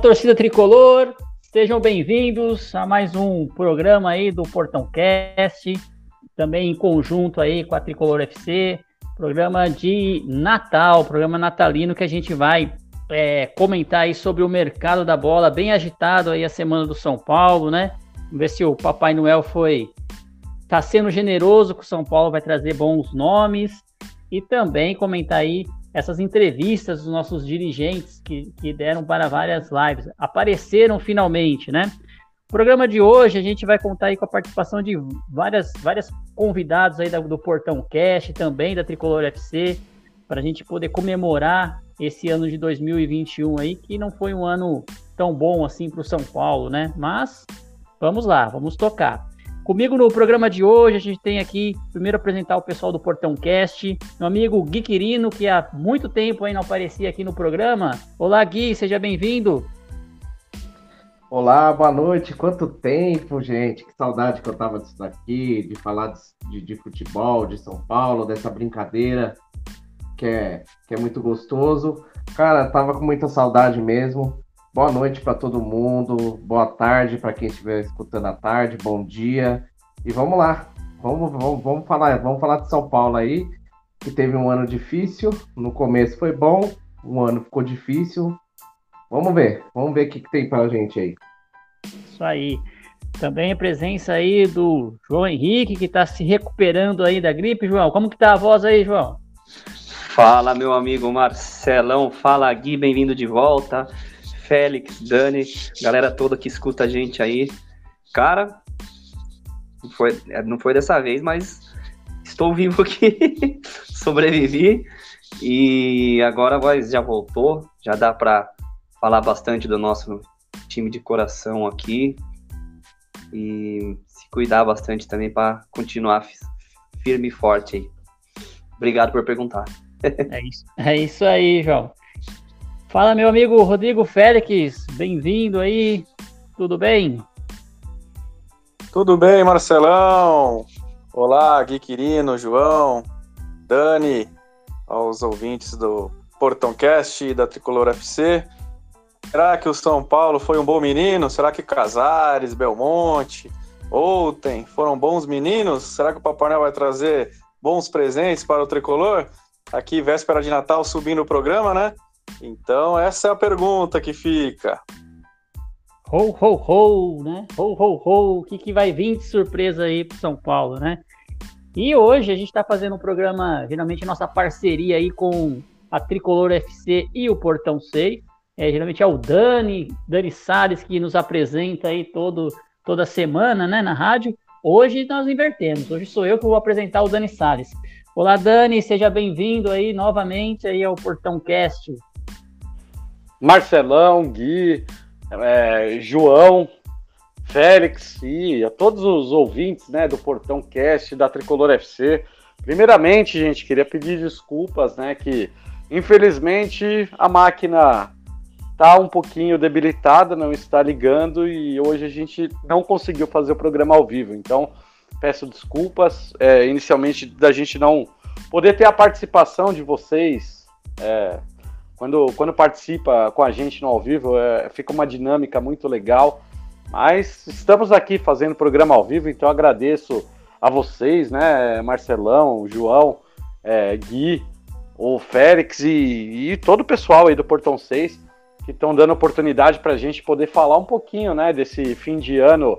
torcida tricolor, sejam bem-vindos a mais um programa aí do Portão Cast, também em conjunto aí com a Tricolor FC, programa de Natal, programa natalino que a gente vai é, comentar aí sobre o mercado da bola, bem agitado aí a semana do São Paulo, né? Vamos ver se o Papai Noel foi tá sendo generoso com o São Paulo, vai trazer bons nomes e também comentar aí essas entrevistas dos nossos dirigentes que, que deram para várias lives. Apareceram finalmente, né? O programa de hoje a gente vai contar aí com a participação de várias, várias convidados aí do Portão Cast, também da Tricolor FC, para a gente poder comemorar esse ano de 2021 aí, que não foi um ano tão bom assim para o São Paulo, né? Mas vamos lá, vamos tocar. Comigo no programa de hoje, a gente tem aqui, primeiro apresentar o pessoal do Portão Cast, meu amigo Gui Quirino, que há muito tempo aí não aparecia aqui no programa. Olá, Gui, seja bem-vindo. Olá, boa noite. Quanto tempo, gente? Que saudade que eu tava disso daqui, de falar de, de futebol, de São Paulo, dessa brincadeira que é, que é muito gostoso. Cara, tava com muita saudade mesmo. Boa noite para todo mundo, boa tarde para quem estiver escutando à tarde, bom dia. E vamos lá, vamos, vamos, vamos, falar, vamos falar de São Paulo aí, que teve um ano difícil. No começo foi bom, um ano ficou difícil. Vamos ver, vamos ver o que, que tem para a gente aí. Isso aí. Também a presença aí do João Henrique, que está se recuperando aí da gripe. João, como que tá a voz aí, João? Fala, meu amigo Marcelão. Fala, Gui, bem-vindo de volta. Félix, Dani, galera toda que escuta a gente aí. Cara, não foi, é, não foi dessa vez, mas estou vivo aqui, sobrevivi e agora a voz já voltou, já dá para falar bastante do nosso time de coração aqui e se cuidar bastante também para continuar firme e forte aí. Obrigado por perguntar. é, isso, é isso aí, João. Fala, meu amigo Rodrigo Félix, bem-vindo aí, tudo bem? Tudo bem, Marcelão. Olá, Gui Quirino, João, Dani, aos ouvintes do Portãocast e da Tricolor FC. Será que o São Paulo foi um bom menino? Será que Casares, Belmonte, Outem foram bons meninos? Será que o Papai Noel vai trazer bons presentes para o Tricolor? Aqui, véspera de Natal, subindo o programa, né? Então, essa é a pergunta que fica. Ho, ho, ho, né? Ho, ho, ho. O que, que vai vir de surpresa aí pro São Paulo, né? E hoje a gente está fazendo um programa, geralmente nossa parceria aí com a Tricolor FC e o Portão 6. É, geralmente é o Dani, Dani Salles, que nos apresenta aí todo, toda semana, né, na rádio. Hoje nós invertemos. Hoje sou eu que vou apresentar o Dani Salles. Olá, Dani, seja bem-vindo aí novamente aí ao Portão Cast. Marcelão, Gui, é, João, Félix e a todos os ouvintes né, do Portão Cast da Tricolor FC. Primeiramente, gente, queria pedir desculpas, né? Que infelizmente a máquina está um pouquinho debilitada, não está ligando e hoje a gente não conseguiu fazer o programa ao vivo. Então, peço desculpas. É, inicialmente, da gente não poder ter a participação de vocês. É, quando, quando participa com a gente no ao vivo, é, fica uma dinâmica muito legal. Mas estamos aqui fazendo programa ao vivo, então agradeço a vocês, né, Marcelão, João, é, Gui, o Félix e, e, todo o pessoal aí do Portão 6 que estão dando oportunidade para a gente poder falar um pouquinho, né, desse fim de ano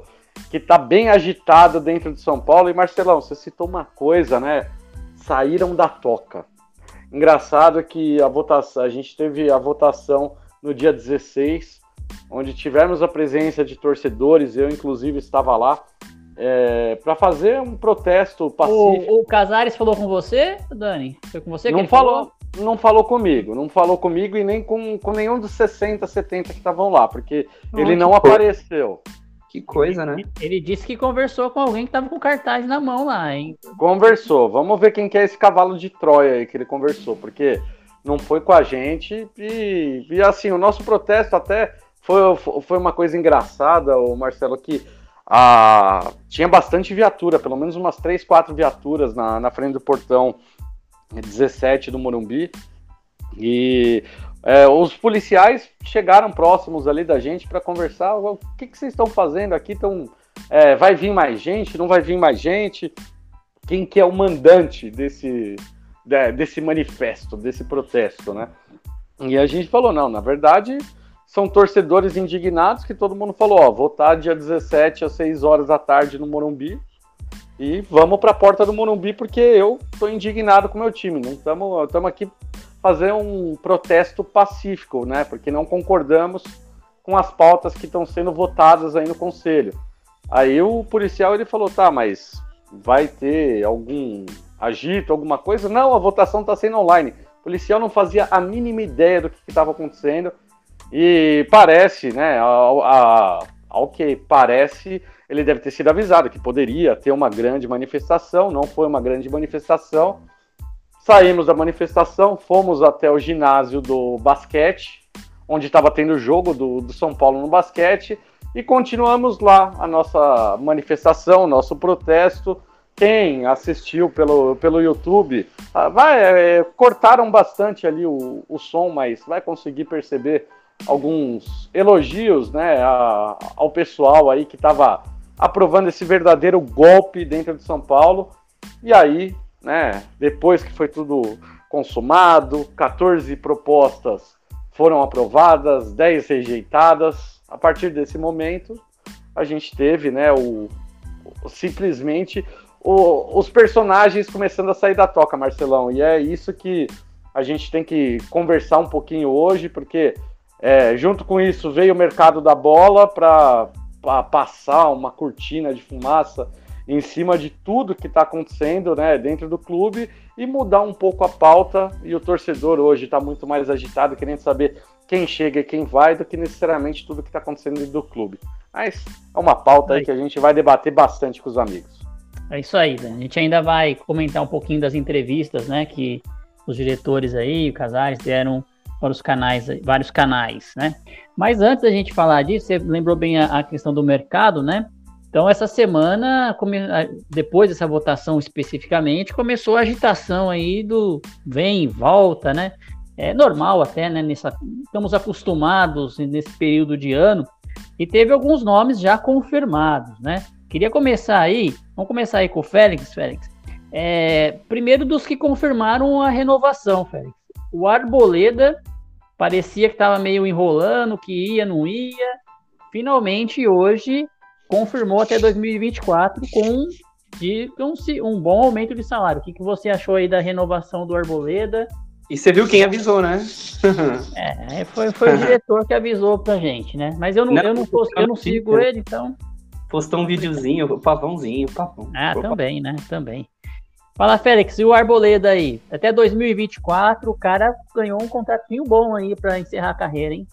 que está bem agitado dentro de São Paulo. E Marcelão, você citou uma coisa, né? Saíram da toca. Engraçado que a votação, a gente teve a votação no dia 16, onde tivemos a presença de torcedores, eu inclusive estava lá, é, para fazer um protesto pacífico. O, o Casares falou com você, Dani? Foi com você que não falou? falou? Não falou comigo, não falou comigo e nem com, com nenhum dos 60, 70 que estavam lá, porque ele não apareceu. Que coisa, né? Ele disse que conversou com alguém que tava com cartaz na mão lá, hein? Conversou. Vamos ver quem que é esse cavalo de Troia aí que ele conversou, porque não foi com a gente e, e assim, o nosso protesto até foi, foi uma coisa engraçada, o Marcelo, que a, tinha bastante viatura, pelo menos umas 3, 4 viaturas na, na frente do portão 17 do Morumbi. E é, os policiais chegaram próximos ali da gente para conversar. O que, que vocês estão fazendo aqui? Tão, é, vai vir mais gente? Não vai vir mais gente? Quem que é o mandante desse, desse manifesto, desse protesto, né? E a gente falou, não, na verdade são torcedores indignados que todo mundo falou, ó, votar dia 17 às 6 horas da tarde no Morumbi e vamos para a porta do Morumbi porque eu estou indignado com o meu time. Não estamos aqui fazer um protesto pacífico, né? Porque não concordamos com as pautas que estão sendo votadas aí no conselho. Aí o policial ele falou, tá, mas vai ter algum agito, alguma coisa? Não, a votação está sendo online. O policial não fazia a mínima ideia do que estava acontecendo e parece, né, ao, ao que parece, ele deve ter sido avisado que poderia ter uma grande manifestação, não foi uma grande manifestação, Saímos da manifestação, fomos até o ginásio do basquete, onde estava tendo o jogo do, do São Paulo no basquete, e continuamos lá a nossa manifestação, nosso protesto. Quem assistiu pelo, pelo YouTube, ah, vai, é, cortaram bastante ali o, o som, mas vai conseguir perceber alguns elogios né, a, ao pessoal aí que estava aprovando esse verdadeiro golpe dentro de São Paulo. E aí né? Depois que foi tudo consumado, 14 propostas foram aprovadas, 10 rejeitadas. A partir desse momento, a gente teve, né, o, o simplesmente o, os personagens começando a sair da toca, Marcelão. E é isso que a gente tem que conversar um pouquinho hoje, porque é, junto com isso veio o mercado da bola para passar uma cortina de fumaça em cima de tudo que está acontecendo né, dentro do clube e mudar um pouco a pauta. E o torcedor hoje está muito mais agitado, querendo saber quem chega e quem vai, do que necessariamente tudo que está acontecendo dentro do clube. Mas é uma pauta aí que a gente vai debater bastante com os amigos. É isso aí, a gente ainda vai comentar um pouquinho das entrevistas, né, que os diretores aí, o Casares deram para os canais, vários canais, né? Mas antes da gente falar disso, você lembrou bem a, a questão do mercado, né? Então, essa semana, depois dessa votação especificamente, começou a agitação aí do vem e volta, né? É normal até, né? Nessa, estamos acostumados nesse período de ano e teve alguns nomes já confirmados, né? Queria começar aí, vamos começar aí com o Félix, Félix. É, primeiro dos que confirmaram a renovação, Félix. O Arboleda parecia que estava meio enrolando, que ia, não ia. Finalmente, hoje, confirmou até 2024 com de um, um bom aumento de salário. O que, que você achou aí da renovação do Arboleda? E você viu quem avisou, né? é, foi, foi o diretor que avisou pra gente, né? Mas eu não, não eu não, posto, eu não sigo ele, então. Postou um videozinho, o pavãozinho, o pavão. Ah, também, né? Também. Fala, Félix, e o Arboleda aí? Até 2024, o cara ganhou um contratinho bom aí para encerrar a carreira, hein?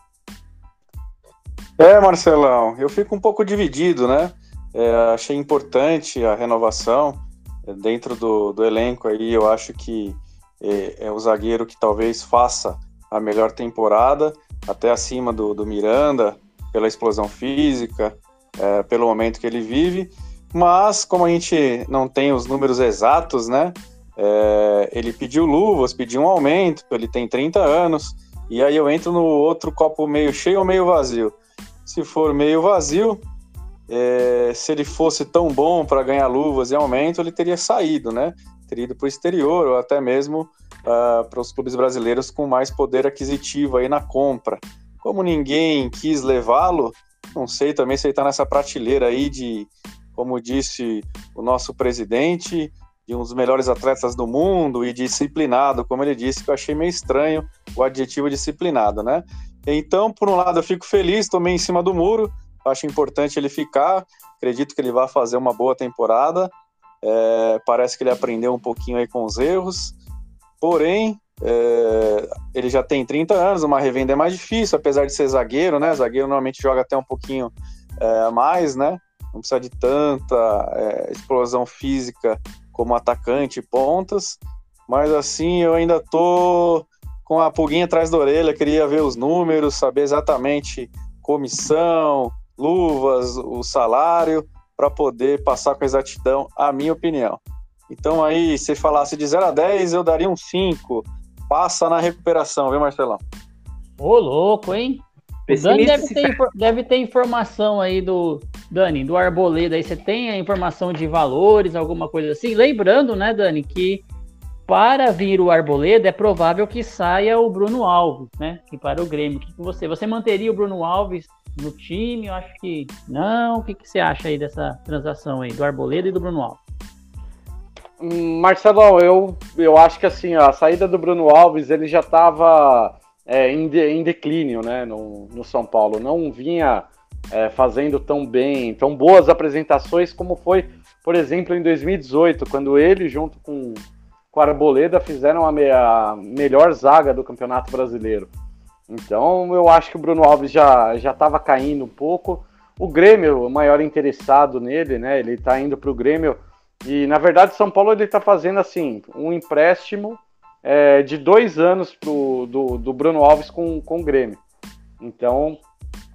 É, Marcelão, eu fico um pouco dividido, né? É, achei importante a renovação é, dentro do, do elenco aí. Eu acho que é, é, o zagueiro que talvez faça a melhor temporada, até acima do, do Miranda, pela explosão física, é, pelo momento que ele vive. Mas, como a gente não tem os números exatos, né? É, ele pediu luvas, pediu um aumento, ele tem 30 anos, e aí eu entro no outro copo meio cheio ou meio vazio se for meio vazio, é, se ele fosse tão bom para ganhar luvas e aumento, ele teria saído, né? Teria ido para o exterior ou até mesmo uh, para os clubes brasileiros com mais poder aquisitivo aí na compra. Como ninguém quis levá-lo, não sei também se ele está nessa prateleira aí de, como disse o nosso presidente, de um dos melhores atletas do mundo e disciplinado, como ele disse, que eu achei meio estranho o adjetivo disciplinado, né? Então, por um lado, eu fico feliz, estou meio em cima do muro, acho importante ele ficar, acredito que ele vai fazer uma boa temporada, é, parece que ele aprendeu um pouquinho aí com os erros, porém, é, ele já tem 30 anos, uma revenda é mais difícil, apesar de ser zagueiro, né? Zagueiro normalmente joga até um pouquinho é, mais, né? Não precisa de tanta é, explosão física como atacante e pontas, mas assim eu ainda tô com a pulguinha atrás da orelha, queria ver os números, saber exatamente comissão, luvas, o salário, para poder passar com exatidão a minha opinião. Então aí, se falasse de 0 a 10, eu daria um 5. Passa na recuperação, viu, Marcelão? Ô, louco, hein? O Dani deve ter, deve ter informação aí do. Dani, do Arboleda aí. Você tem a informação de valores, alguma coisa assim? Lembrando, né, Dani, que para vir o Arboleda é provável que saia o Bruno Alves, né? Que para o Grêmio. que você? Você manteria o Bruno Alves no time? Eu acho que não. O que, que você acha aí dessa transação aí, do Arboleda e do Bruno Alves? Marcelão, eu, eu acho que assim, a saída do Bruno Alves ele já estava é, em, de, em, declínio né, no, no, São Paulo. Não vinha é, fazendo tão bem, tão boas apresentações como foi, por exemplo, em 2018, quando ele, junto com, com Arboleda, fizeram a, me, a melhor zaga do Campeonato Brasileiro. Então eu acho que o Bruno Alves já estava caindo um pouco. O Grêmio, o maior interessado nele, né? Ele está indo para o Grêmio. E na verdade, São Paulo ele está fazendo assim um empréstimo é, de dois anos pro, do, do Bruno Alves com, com o Grêmio. Então,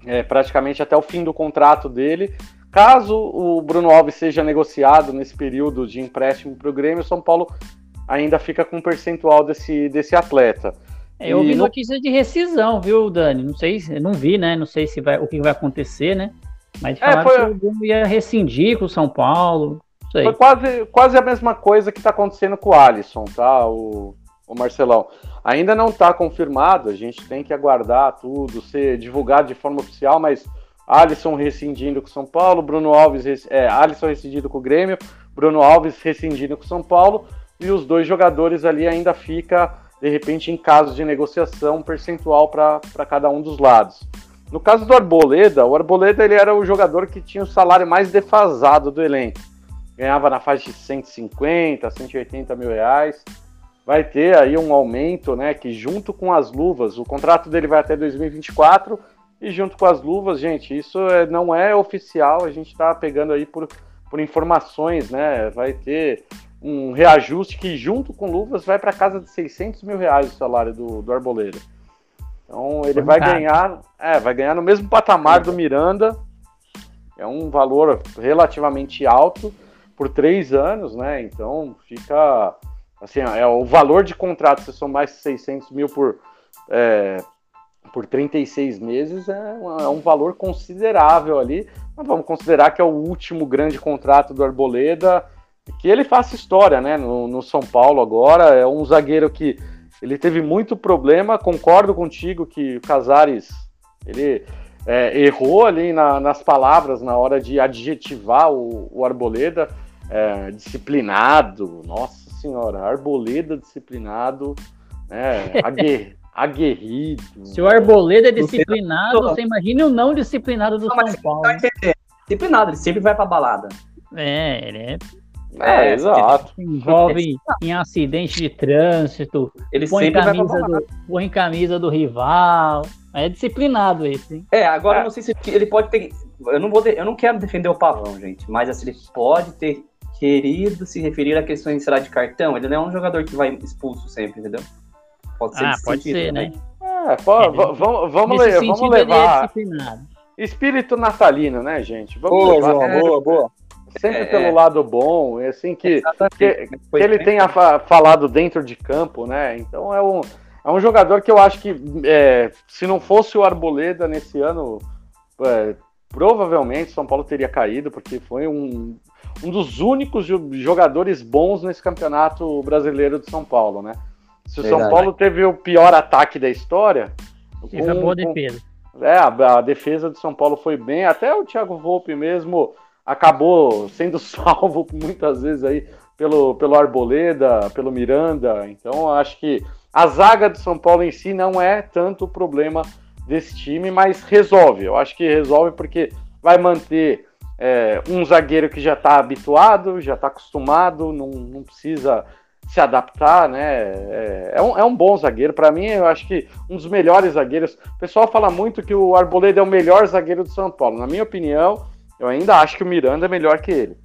é, praticamente até o fim do contrato dele. Caso o Bruno Alves seja negociado nesse período de empréstimo para o Grêmio, São Paulo ainda fica com um percentual desse, desse atleta. É, eu ouvi no... notícia de rescisão, viu, Dani? Não sei, não vi, né? Não sei se vai, o que vai acontecer, né? Mas é, falaram é, foi... que o Grêmio ia rescindir com o São Paulo. Foi quase, quase a mesma coisa que está acontecendo com o Alisson, tá? O, o Marcelão. Ainda não está confirmado, a gente tem que aguardar tudo, ser divulgado de forma oficial, mas Alisson rescindindo com São Paulo, Bruno Alves, é, Alisson rescindido com o Grêmio, Bruno Alves rescindindo com São Paulo, e os dois jogadores ali ainda fica, de repente, em caso de negociação, um percentual para cada um dos lados. No caso do Arboleda, o Arboleda ele era o jogador que tinha o salário mais defasado do elenco. Ganhava na faixa de 150, 180 mil reais vai ter aí um aumento, né? Que junto com as luvas, o contrato dele vai até 2024 e junto com as luvas, gente, isso é, não é oficial, a gente está pegando aí por, por informações, né? Vai ter um reajuste que junto com luvas vai para casa de 600 mil reais o salário do, do Arboleda. Então ele vai ganhar, é, vai ganhar no mesmo patamar do Miranda. É um valor relativamente alto por três anos, né? Então fica Assim, é o valor de contrato, se são mais de 600 mil por, é, por 36 meses, é, é um valor considerável ali. Mas vamos considerar que é o último grande contrato do Arboleda, que ele faça história, né? No, no São Paulo agora, é um zagueiro que ele teve muito problema. Concordo contigo que o Casares ele é, errou ali na, nas palavras na hora de adjetivar o, o Arboleda, é, disciplinado, nossa senhora, arboleda disciplinado, né, aguer, aguerrido. Se o arboleda é disciplinado, você imagina o não disciplinado do não, São Paulo. Disciplinado, ele sempre vai pra balada. É, ele é é, é, exato. Envolve em acidente de trânsito. Ele põe camisa, do, põe camisa do rival. É disciplinado esse. Hein? É, agora é. eu não sei se ele pode ter. Eu não, vou, eu não quero defender o pavão, gente, mas assim, ele pode ter querido se referir a questões, sei lá, de cartão, ele não é um jogador que vai expulso sempre, entendeu? Pode ser, ah, pode sentido, ser né? É, pô, é, vamos, vamos, le vamos levar. Espírito natalino, né, gente? Vamos boa, levar. João, é, boa, boa. Sempre é, pelo lado bom, e assim que, que, que, ele tenha fa falado dentro de campo, né? Então é um, é um jogador que eu acho que é, se não fosse o Arboleda nesse ano, é, provavelmente São Paulo teria caído, porque foi um um dos únicos jogadores bons nesse campeonato brasileiro de São Paulo, né? Se o São Paulo teve o pior ataque da história. Teve uma boa defesa. É, a, a, defesa do São Paulo foi bem, até o Thiago Volpe mesmo acabou sendo salvo muitas vezes aí pelo, pelo Arboleda, pelo Miranda. Então, acho que a zaga do São Paulo em si não é tanto o problema desse time, mas resolve. Eu acho que resolve porque vai manter é, um zagueiro que já está habituado, já está acostumado, não, não precisa se adaptar, né? É, é, um, é um bom zagueiro. Para mim, eu acho que um dos melhores zagueiros. O pessoal fala muito que o Arboleda é o melhor zagueiro do São Paulo. Na minha opinião, eu ainda acho que o Miranda é melhor que ele.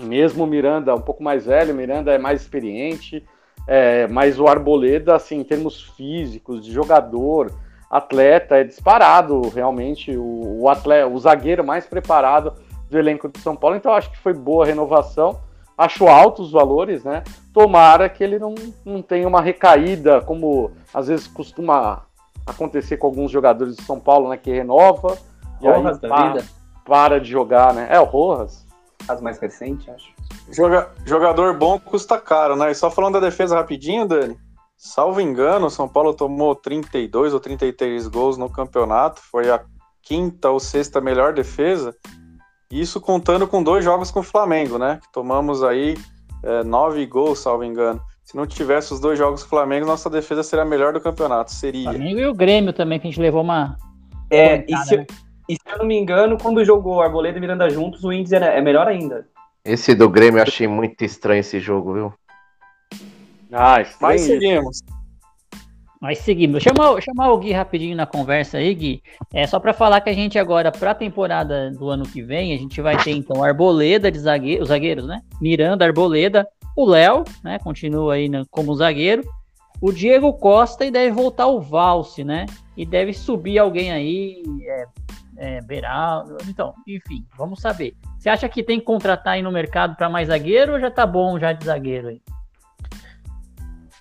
Mesmo o Miranda um pouco mais velho, o Miranda é mais experiente, é, mas o Arboleda, assim, em termos físicos, de jogador, atleta, é disparado realmente o, o, atleta, o zagueiro mais preparado do elenco de São Paulo. Então acho que foi boa a renovação acho altos os valores, né? Tomara que ele não, não tenha uma recaída, como às vezes costuma acontecer com alguns jogadores de São Paulo, né? Que renova e Rojas aí para, para, de jogar, né? É, o Rojas. Caso mais recente, acho. Joga, jogador bom custa caro, né? E só falando da defesa rapidinho, Dani. Salvo engano, o São Paulo tomou 32 ou 33 gols no campeonato, foi a quinta ou sexta melhor defesa. Isso contando com dois jogos com o Flamengo, né? Que tomamos aí é, nove gols, salvo engano. Se não tivesse os dois jogos com o Flamengo, nossa defesa seria a melhor do campeonato. Seria. Flamengo e o Grêmio também, que a gente levou uma. É, e se, né? e se, eu não me engano, quando jogou Arboleda e Miranda juntos, o índice é melhor ainda. Esse do Grêmio eu achei muito estranho esse jogo, viu? Ah, Mas seguimos. Mas seguimos. Chamar, chamar o Gui rapidinho na conversa aí, Gui. É só para falar que a gente agora, para a temporada do ano que vem, a gente vai ter então Arboleda de zagueiro, os zagueiros, né? Miranda, Arboleda, o Léo, né? Continua aí como zagueiro. O Diego Costa e deve voltar o Valse, né? E deve subir alguém aí, é, é, Beraldo. Então, enfim, vamos saber. Você acha que tem que contratar aí no mercado para mais zagueiro ou já tá bom já de zagueiro aí?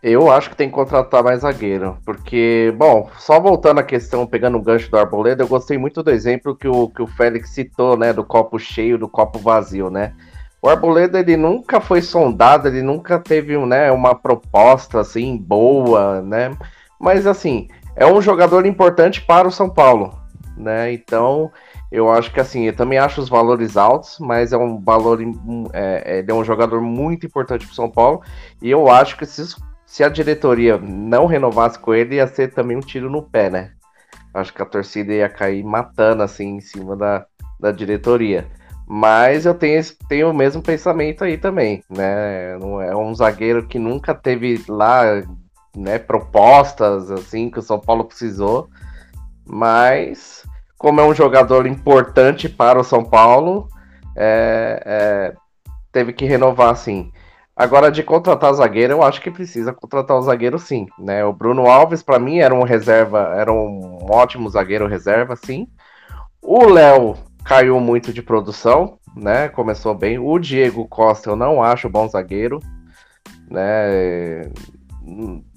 Eu acho que tem que contratar mais zagueiro, porque, bom, só voltando à questão, pegando o gancho do Arboleda, eu gostei muito do exemplo que o, que o Félix citou, né, do copo cheio, do copo vazio, né? O Arboleda, ele nunca foi sondado, ele nunca teve, né, uma proposta, assim, boa, né? Mas, assim, é um jogador importante para o São Paulo, né? Então, eu acho que, assim, eu também acho os valores altos, mas é um valor, é, ele é um jogador muito importante para o São Paulo, e eu acho que se se a diretoria não renovasse com ele, ia ser também um tiro no pé, né? Acho que a torcida ia cair matando assim em cima da, da diretoria. Mas eu tenho, tenho o mesmo pensamento aí também, né? É um zagueiro que nunca teve lá né, propostas assim que o São Paulo precisou. Mas como é um jogador importante para o São Paulo, é, é, teve que renovar sim. Agora, de contratar zagueiro, eu acho que precisa contratar o zagueiro sim, né? O Bruno Alves, para mim, era um reserva, era um ótimo zagueiro reserva, sim. O Léo caiu muito de produção, né? Começou bem. O Diego Costa, eu não acho bom zagueiro, né?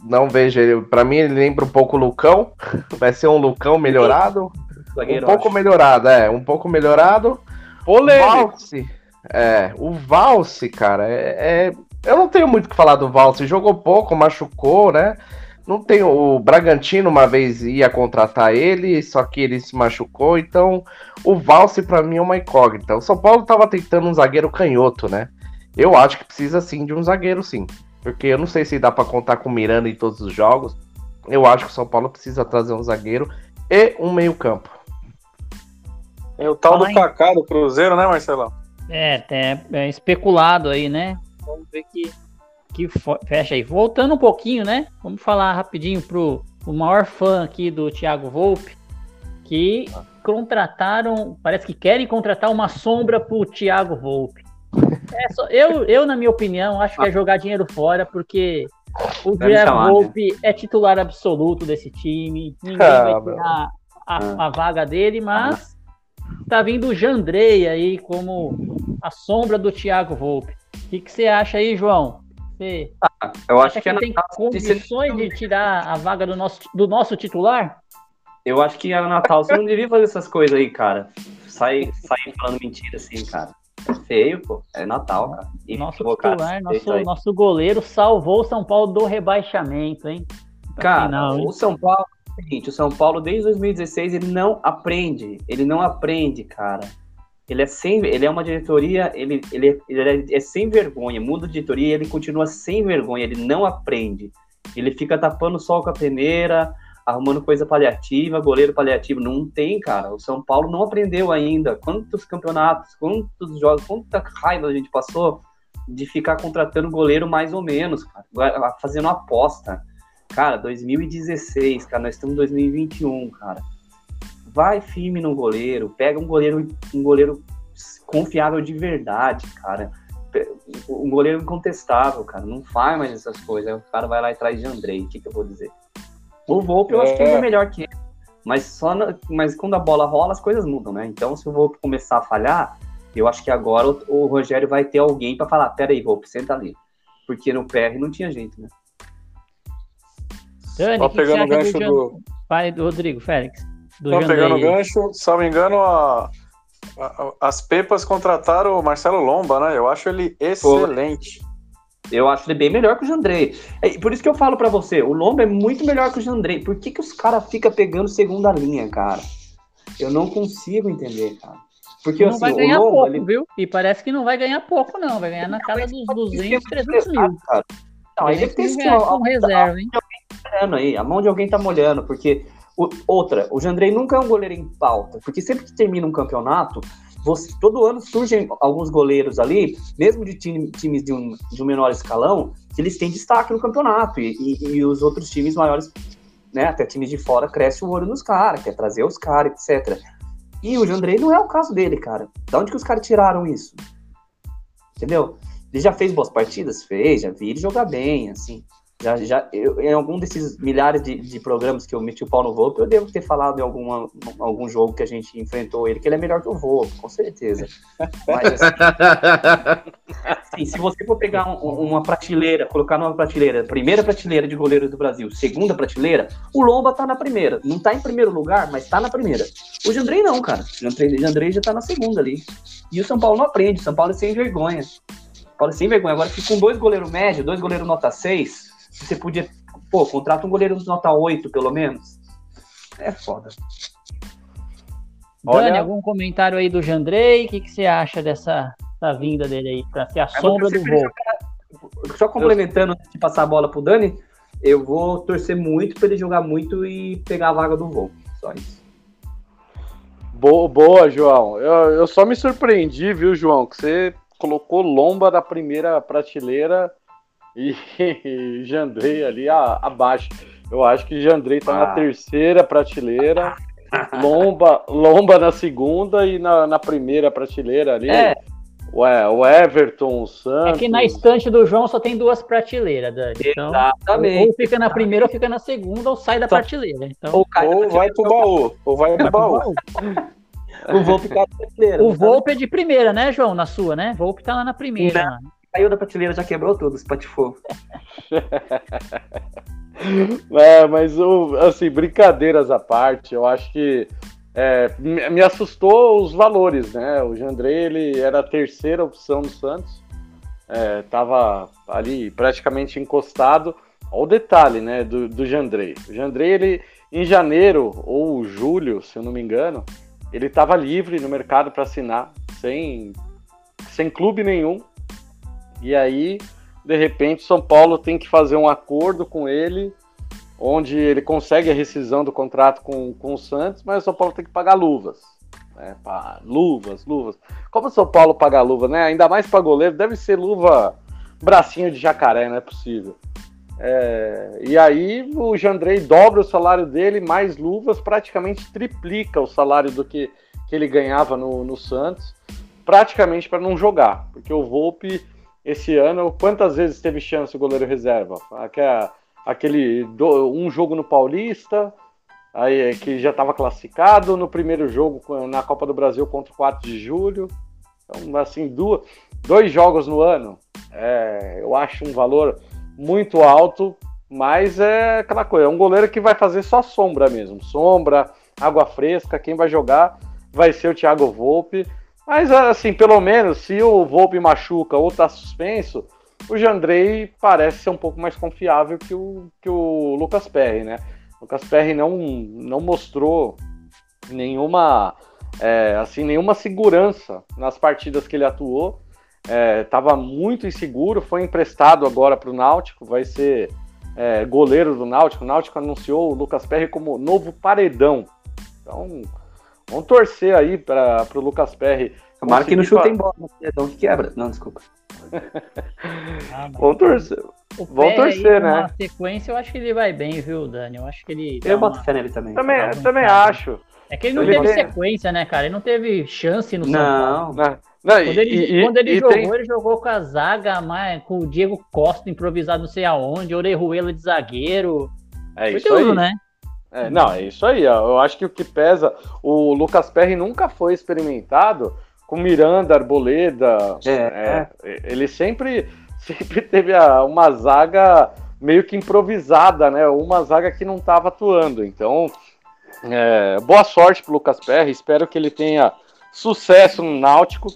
Não vejo ele. Para mim, ele lembra um pouco o Lucão. Vai ser um Lucão melhorado. Zagueiro, um pouco acho. melhorado, é. Um pouco melhorado. Polêmico. Valse, é, o Valse, cara, é, é, eu não tenho muito o que falar do Valse. Jogou pouco, machucou, né? Não tem o Bragantino uma vez ia contratar ele, só que ele se machucou. Então, o Valse para mim é uma incógnita. O São Paulo tava tentando um zagueiro canhoto, né? Eu acho que precisa sim de um zagueiro, sim. Porque eu não sei se dá para contar com o Miranda em todos os jogos. Eu acho que o São Paulo precisa trazer um zagueiro e um meio-campo. É o tal do Kaká do Cruzeiro, né, Marcelão? É, é, é especulado aí, né? Vamos ver que, que fecha aí. Voltando um pouquinho, né? Vamos falar rapidinho pro o maior fã aqui do Thiago Volpe, que contrataram, parece que querem contratar uma sombra pro Thiago Volpe. É só, eu, eu, na minha opinião, acho que é jogar dinheiro fora, porque o Thiago né? Volpe é titular absoluto desse time. Ninguém ah, vai tirar a, a, vaga dele, mas tá vindo o Jandrei aí como a sombra do Thiago Volpe. O que, que você acha aí, João? Você ah, eu acho que, que tem condições de tirar a vaga do nosso, do nosso titular? Eu acho que a Natal você não devia fazer essas coisas aí, cara. Sai, sai falando mentira assim, cara. É feio, pô. É Natal, cara. E nosso titular, cara, nosso, nosso goleiro salvou o São Paulo do rebaixamento, hein? cara, final, hein? o São Paulo, é seguinte, o São Paulo desde 2016 ele não aprende. Ele não aprende, cara ele é sem, ele é uma diretoria, ele, ele, ele é, é, sem vergonha, muda de diretoria ele continua sem vergonha, ele não aprende. Ele fica tapando sol com a peneira, arrumando coisa paliativa, goleiro paliativo. Não tem, cara. O São Paulo não aprendeu ainda. Quantos campeonatos, quantos jogos, quanta raiva a gente passou de ficar contratando goleiro mais ou menos, cara, fazendo aposta. Cara, 2016, cara, nós estamos em 2021, cara. Vai firme no goleiro, pega um goleiro, um goleiro confiável de verdade, cara. Um goleiro incontestável, cara. Não faz mais essas coisas. Aí o cara vai lá atrás de Andrei. O que, que eu vou dizer? O Volpe eu é. acho que é melhor que ele. Mas, só na, mas quando a bola rola, as coisas mudam, né? Então, se o Volpe começar a falhar, eu acho que agora o, o Rogério vai ter alguém para falar: peraí, Volpe, senta ali. Porque no PR não tinha jeito, né? Dani, Só pegando o gancho do. do... Pai do Rodrigo Félix. Do Só pegando o gancho, se não me engano, a, a, as Pepas contrataram o Marcelo Lomba, né? Eu acho ele excelente. Pô. Eu acho ele bem melhor que o Jandrei. É, por isso que eu falo para você, o Lomba é muito melhor que o Jandrei. Por que, que os caras ficam pegando segunda linha, cara? Eu não consigo entender, cara. Porque não assim, vai ganhar Lomba, pouco, ele... viu? E parece que não vai ganhar pouco, não. Vai ganhar na casa dos 200, 300 mil. Cara. Não, aí deve ter esse com reserva, hein? Aí, a mão de alguém tá molhando, porque o, outra, o Jandrei nunca é um goleiro em pauta, porque sempre que termina um campeonato, você, todo ano surgem alguns goleiros ali, mesmo de time, times de um, de um menor escalão, que eles têm destaque no campeonato, e, e, e os outros times maiores, né, até times de fora, cresce o olho nos caras, quer trazer os caras, etc. E o Jandrei não é o caso dele, cara. Da onde que os caras tiraram isso? Entendeu? Ele já fez boas partidas? Fez, já vi ele jogar bem, assim. Já, já, eu, em algum desses milhares de, de, programas que eu meti o pau no Volpe, eu devo ter falado em alguma, algum jogo que a gente enfrentou ele, que ele é melhor que o Volpe, com certeza. Mas, assim, assim, se você for pegar um, uma prateleira, colocar numa prateleira, primeira prateleira de goleiro do Brasil, segunda prateleira, o Lomba tá na primeira. Não tá em primeiro lugar, mas tá na primeira. O Jandrei não, cara. O Jandrei, Jandrei já tá na segunda ali. E o São Paulo não aprende, o São Paulo é sem vergonha. Paulo é sem vergonha. Agora, que com dois goleiros médios, dois goleiros nota 6, você podia, pô, contrata um goleiro de nota 8, pelo menos. É foda. Dani, Olha... algum comentário aí do Jandrei? O que, que você acha dessa, dessa vinda dele aí, para ser a é sombra do voo? Só complementando, antes de passar a bola pro Dani, eu vou torcer muito para ele jogar muito e pegar a vaga do voo. Só isso. Boa, boa João. Eu, eu só me surpreendi, viu, João, que você colocou Lomba na primeira prateleira e Jandrei ali a, abaixo. Eu acho que Jandrei tá ah. na terceira prateleira, Lomba, Lomba na segunda e na, na primeira prateleira ali. É. Ué, o Everton, o Santos. É que na estante do João só tem duas prateleiras, Dani. Então, Exatamente. Ou fica na primeira, ou fica na segunda, ou sai da prateleira. Então, ou, ou vai pro baú. Ou vai pro baú. o Volpe tá na prateleira. O Volpe é de primeira, né, João? Na sua, né? Volpe tá lá na primeira caiu da prateleira, já quebrou tudo, se patifou. é, mas assim, brincadeiras à parte, eu acho que é, me assustou os valores, né? O Jandrei, ele era a terceira opção do Santos, é, tava ali praticamente encostado. Olha o detalhe, né, do, do Jandrei. O Jandrei, ele, em janeiro ou julho, se eu não me engano, ele estava livre no mercado para assinar, sem, sem clube nenhum, e aí, de repente, São Paulo tem que fazer um acordo com ele, onde ele consegue a rescisão do contrato com, com o Santos, mas o São Paulo tem que pagar luvas. Né? Luvas, luvas. Como o São Paulo paga luva, né? Ainda mais para goleiro, deve ser luva bracinho de jacaré, não é possível. É, e aí o Jandrei dobra o salário dele, mais luvas, praticamente triplica o salário do que, que ele ganhava no, no Santos, praticamente para não jogar, porque o Volpe esse ano, quantas vezes teve chance o goleiro reserva? Aquele um jogo no Paulista, aí que já estava classificado, no primeiro jogo na Copa do Brasil contra o 4 de julho. Então, assim, duas, dois jogos no ano. É, eu acho um valor muito alto, mas é aquela coisa, é um goleiro que vai fazer só sombra mesmo. Sombra, água fresca, quem vai jogar vai ser o Thiago Volpe. Mas, assim, pelo menos, se o Volpe machuca ou tá suspenso, o Jandrei parece ser um pouco mais confiável que o, que o Lucas Perry, né? O Lucas Perry não, não mostrou nenhuma, é, assim, nenhuma segurança nas partidas que ele atuou. Estava é, muito inseguro, foi emprestado agora para o Náutico, vai ser é, goleiro do Náutico. O Náutico anunciou o Lucas Perry como novo paredão. Então, Vamos torcer aí para o Lucas Perry. Tomara que não chutem bola, então que quebra. Não, desculpa. Ah, Vamos torcer. Vamos torcer, né? Na sequência, eu acho que ele vai bem, viu, Dani? Eu acho que ele. Eu boto fé nele também. Também, também acho. É que ele não ele teve tem... sequência, né, cara? Ele não teve chance no São Paulo. Não, não. Quando ele, e, quando ele jogou, tem... ele jogou com a zaga, com o Diego Costa improvisado não sei aonde, Orejuela de zagueiro. É Foi isso tudo, aí. né? É, não, é isso aí. Ó. Eu acho que o que pesa, o Lucas Perry nunca foi experimentado com Miranda, Arboleda. É, é, é. Ele sempre, sempre teve uma zaga meio que improvisada, né? Uma zaga que não estava atuando. Então, é, boa sorte pro Lucas Perry, espero que ele tenha sucesso no Náutico.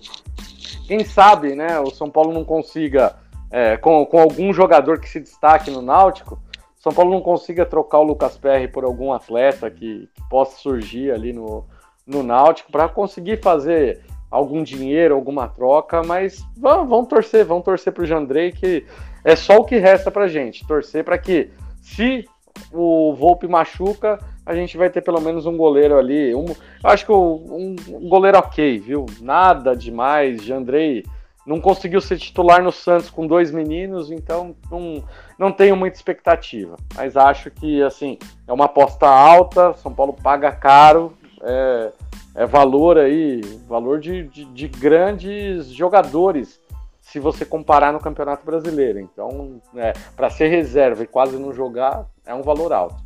Quem sabe, né, o São Paulo não consiga, é, com, com algum jogador que se destaque no Náutico, São Paulo não consiga trocar o Lucas Perry por algum atleta que, que possa surgir ali no, no Náutico para conseguir fazer algum dinheiro, alguma troca, mas vamos, vamos torcer, vamos torcer pro Jandrei que é só o que resta pra gente, torcer para que se o Volpe machuca, a gente vai ter pelo menos um goleiro ali. Um, acho que um, um goleiro ok, viu? Nada demais. Jandrei não conseguiu ser titular no Santos com dois meninos, então não, não tenho muita expectativa. Mas acho que assim é uma aposta alta. São Paulo paga caro. É, é valor aí, valor de, de, de grandes jogadores se você comparar no Campeonato Brasileiro. Então, é, para ser reserva e quase não jogar, é um valor alto.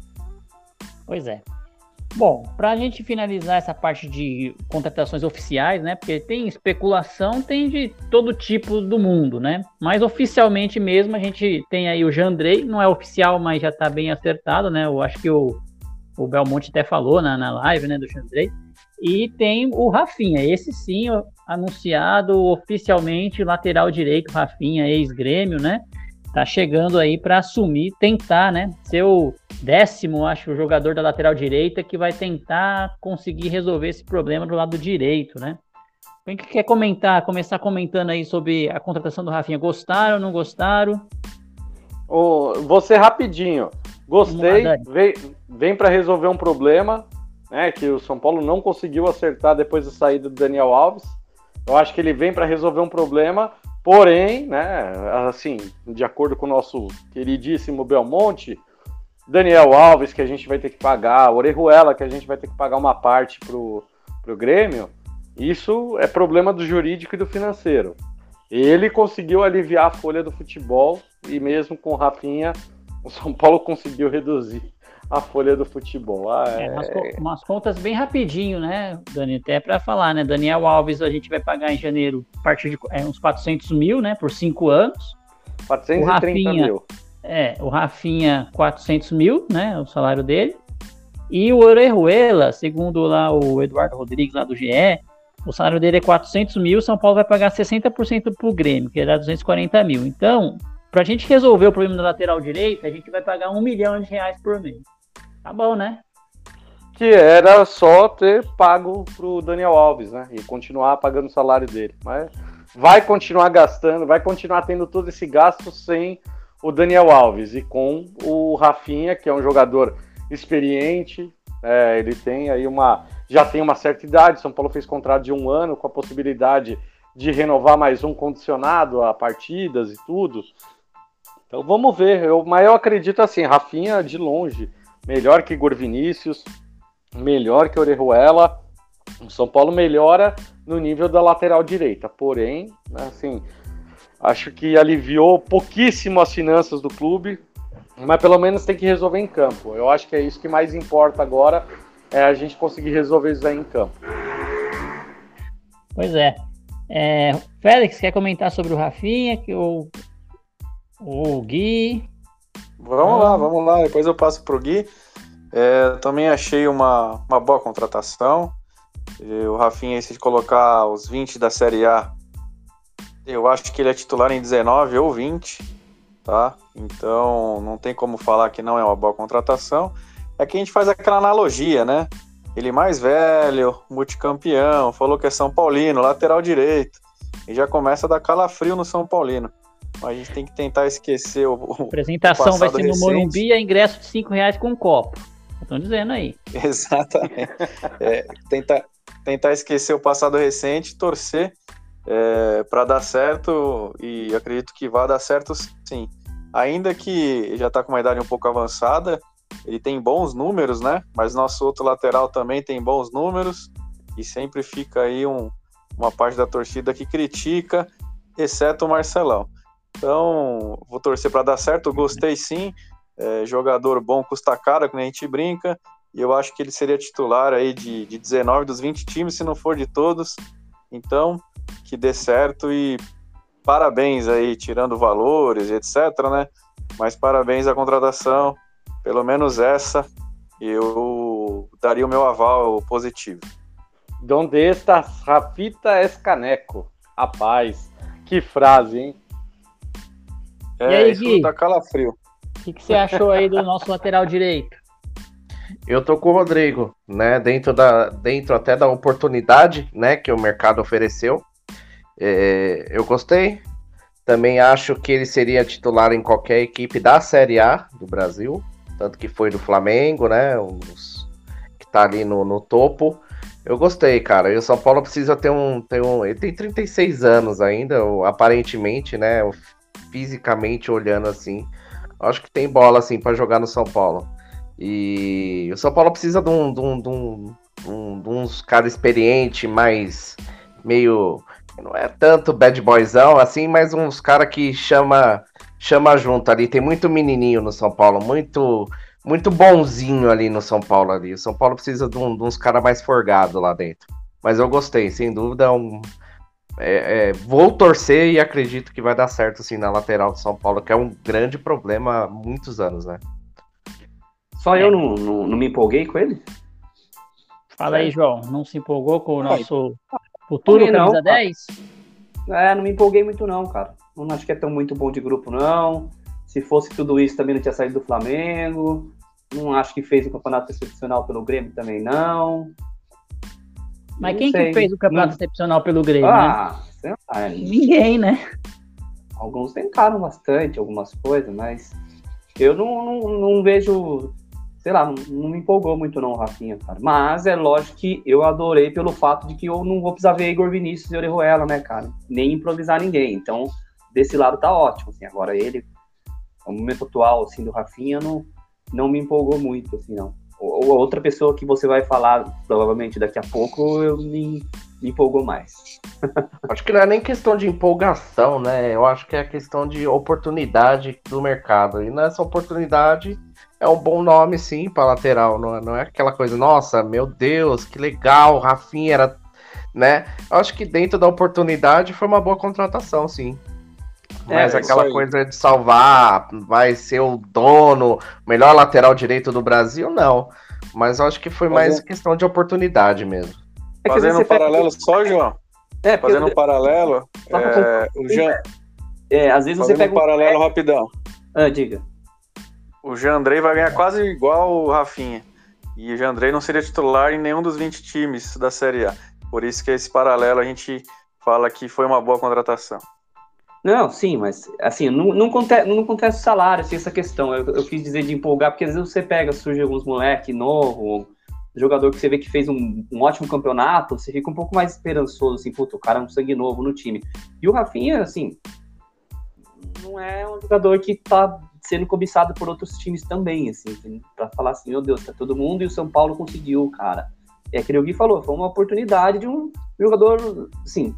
Pois é. Bom, para a gente finalizar essa parte de contratações oficiais, né? Porque tem especulação, tem de todo tipo do mundo, né? Mas oficialmente mesmo a gente tem aí o Jandrei, não é oficial, mas já está bem acertado, né? Eu acho que o, o Belmonte até falou na, na live, né, do Jandrei. E tem o Rafinha, esse sim, anunciado oficialmente, lateral direito, Rafinha, ex-grêmio, né? Tá chegando aí para assumir, tentar, né? Ser o décimo, acho, o jogador da lateral direita que vai tentar conseguir resolver esse problema do lado direito, né? Quem que quer comentar, começar comentando aí sobre a contratação do Rafinha? Gostaram, não gostaram? Oh, você rapidinho. Gostei, lá, vem, vem para resolver um problema, né? Que o São Paulo não conseguiu acertar depois da saída do Daniel Alves. Eu acho que ele vem para resolver um problema Porém, né, assim, de acordo com o nosso queridíssimo Belmonte, Daniel Alves, que a gente vai ter que pagar, Orejuela, que a gente vai ter que pagar uma parte pro, pro Grêmio, isso é problema do jurídico e do financeiro. Ele conseguiu aliviar a folha do futebol e mesmo com o Rafinha, o São Paulo conseguiu reduzir a folha do futebol. Ah, é... É, umas, umas, contas bem rapidinho, né, Dani? Até para falar, né? Daniel Alves a gente vai pagar em janeiro a partir de é, uns 400 mil, né? Por cinco anos. 430 o Rafinha, mil. É, o Rafinha 400 mil, né? O salário dele. E o Orejuela, segundo lá o Eduardo Rodrigues lá do GE, o salário dele é 400 mil, São Paulo vai pagar 60% pro Grêmio, que dá 240 mil. Então, para a gente resolver o problema da lateral direita, a gente vai pagar um milhão de reais por mês. Tá bom, né? Que era só ter pago pro Daniel Alves, né? E continuar pagando o salário dele. Mas vai continuar gastando, vai continuar tendo todo esse gasto sem o Daniel Alves e com o Rafinha, que é um jogador experiente. É, ele tem aí uma. Já tem uma certa idade. São Paulo fez contrato de um ano com a possibilidade de renovar mais um condicionado a partidas e tudo. Então vamos ver. Eu, mas eu acredito assim, Rafinha de longe melhor que Igor Vinícius, melhor que Orejuela. O São Paulo melhora no nível da lateral direita, porém, assim, acho que aliviou pouquíssimo as finanças do clube, mas pelo menos tem que resolver em campo. Eu acho que é isso que mais importa agora, é a gente conseguir resolver isso aí em campo. Pois é. é Félix, quer comentar sobre o Rafinha, que o, o Gui, Vamos lá, vamos lá. Depois eu passo pro Gui. É, também achei uma, uma boa contratação. O Rafinha, se colocar os 20 da Série A, eu acho que ele é titular em 19 ou 20, tá? Então não tem como falar que não é uma boa contratação. É que a gente faz aquela analogia, né? Ele mais velho, multicampeão, falou que é São Paulino, lateral direito. E já começa a dar calafrio no São Paulino. A gente tem que tentar esquecer o. A apresentação o vai ser no recente. Morumbi, é ingresso de 5 reais com um copo. Estão dizendo aí. Exatamente. é, tentar, tentar esquecer o passado recente, torcer é, para dar certo e acredito que vai dar certo sim. Ainda que já está com uma idade um pouco avançada, ele tem bons números, né? Mas nosso outro lateral também tem bons números e sempre fica aí um, uma parte da torcida que critica, exceto o Marcelão. Então, vou torcer para dar certo. Gostei sim. É, jogador bom custa caro, como a gente brinca. E eu acho que ele seria titular aí de, de 19 dos 20 times, se não for de todos. Então, que dê certo e parabéns aí, tirando valores e etc, né? Mas parabéns à contratação. Pelo menos essa eu daria o meu aval positivo. Donde está Rafita Escaneco? Rapaz, que frase, hein? É, e aí, isso Gui? tá calafrio. O que, que você achou aí do nosso lateral direito? Eu tô com o Rodrigo, né? Dentro, da, dentro até da oportunidade né, que o mercado ofereceu. É, eu gostei. Também acho que ele seria titular em qualquer equipe da Série A do Brasil. Tanto que foi do Flamengo, né? Os, que tá ali no, no topo. Eu gostei, cara. E o São Paulo precisa ter um, ter um. Ele tem 36 anos ainda, aparentemente, né? Fisicamente olhando assim. Acho que tem bola assim para jogar no São Paulo. E o São Paulo precisa de, um, de, um, de, um, de uns caras experientes, mais meio. Não é tanto bad boyzão assim, mas uns caras que chama, chama junto ali. Tem muito menininho no São Paulo, muito muito bonzinho ali no São Paulo ali. O São Paulo precisa de, uns caras mais forgados lá dentro. Mas eu gostei, sem dúvida. Um, é, é, vou torcer e acredito que vai dar certo assim na lateral do São Paulo, que é um grande problema há muitos anos, né? Só eu não, não, não me empolguei com ele? Fala aí, João. Não se empolgou com o nosso futuro camisa não, 10? É, não me empolguei muito não, cara. Não acho que é tão muito bom de grupo, não. Se fosse tudo isso, também não tinha saído do Flamengo. Não acho que fez o campeonato excepcional pelo Grêmio também, não. Mas quem sei. que fez o campeonato não... excepcional pelo Grêmio? Né? Ah, né? lá, ninguém, né? Alguns tentaram bastante, algumas coisas, mas eu não, não, não vejo sei lá, não, não, me empolgou muito não, Rafinha, cara. Mas é lógico que eu adorei pelo fato de que eu não vou precisar ver Igor Vinícius e Orejuela, né, cara? Nem improvisar ninguém. Então, desse lado tá ótimo, assim. Agora ele o momento atual, assim, do Rafinha não, não me empolgou muito, assim, não. Ou, ou outra pessoa que você vai falar, provavelmente daqui a pouco, eu me, me empolgou mais. acho que não é nem questão de empolgação, né? Eu acho que é questão de oportunidade do mercado. E nessa oportunidade é um bom nome, sim, para lateral. Não é, não é aquela coisa, nossa, meu Deus, que legal, Rafinha era. Né? Eu acho que dentro da oportunidade foi uma boa contratação, sim. Mas é, aquela coisa de salvar, vai ser o dono, melhor lateral direito do Brasil, não. Mas eu acho que foi mais questão de oportunidade mesmo. É Fazendo um paralelo pega... só, João. É, Fazendo eu... um paralelo, é, o Jean... É, às vezes Fazendo você pega um paralelo um... rapidão. Ah, diga. O Jean Andrei vai ganhar quase igual o Rafinha. E o Jean Andrei não seria titular em nenhum dos 20 times da Série A. Por isso que esse paralelo a gente fala que foi uma boa contratação. Não, sim, mas assim, não, não, acontece, não salário, assim, essa questão. Eu, eu, quis dizer de empolgar, porque às vezes você pega, surge alguns moleque novo, jogador que você vê que fez um, um, ótimo campeonato, você fica um pouco mais esperançoso, assim, puto, o cara é um sangue novo no time. E o Rafinha, assim, não é um jogador que tá sendo cobiçado por outros times também, assim, para falar assim, meu Deus, tá todo mundo e o São Paulo conseguiu, cara. É que o Gui falou, foi uma oportunidade de um jogador, assim,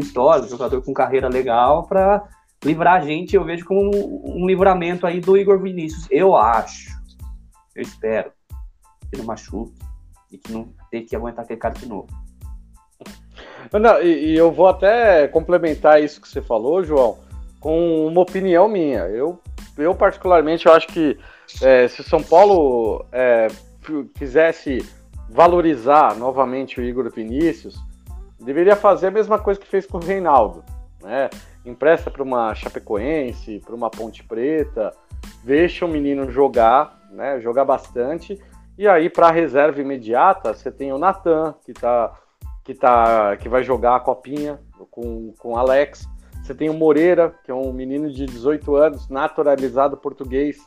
história, jogador com carreira legal para livrar a gente. Eu vejo como um, um, livramento aí do Igor Vinícius. Eu acho, eu espero que não machuque e que não tenha que aguentar aquele cara de novo. Não, e, e, eu vou até complementar isso que você falou, João, com uma opinião minha. Eu, eu particularmente, eu acho que é, se o São Paulo é, quisesse valorizar novamente o Igor Vinícius, deveria fazer a mesma coisa que fez com o Reinaldo, né? Empresta para uma Chapecoense, para uma Ponte Preta, deixa o menino jogar, né? Jogar bastante. E aí para a reserva imediata, você tem o Natan, que tá que tá que vai jogar a copinha com com Alex. Você tem o Moreira, que é um menino de 18 anos, naturalizado português,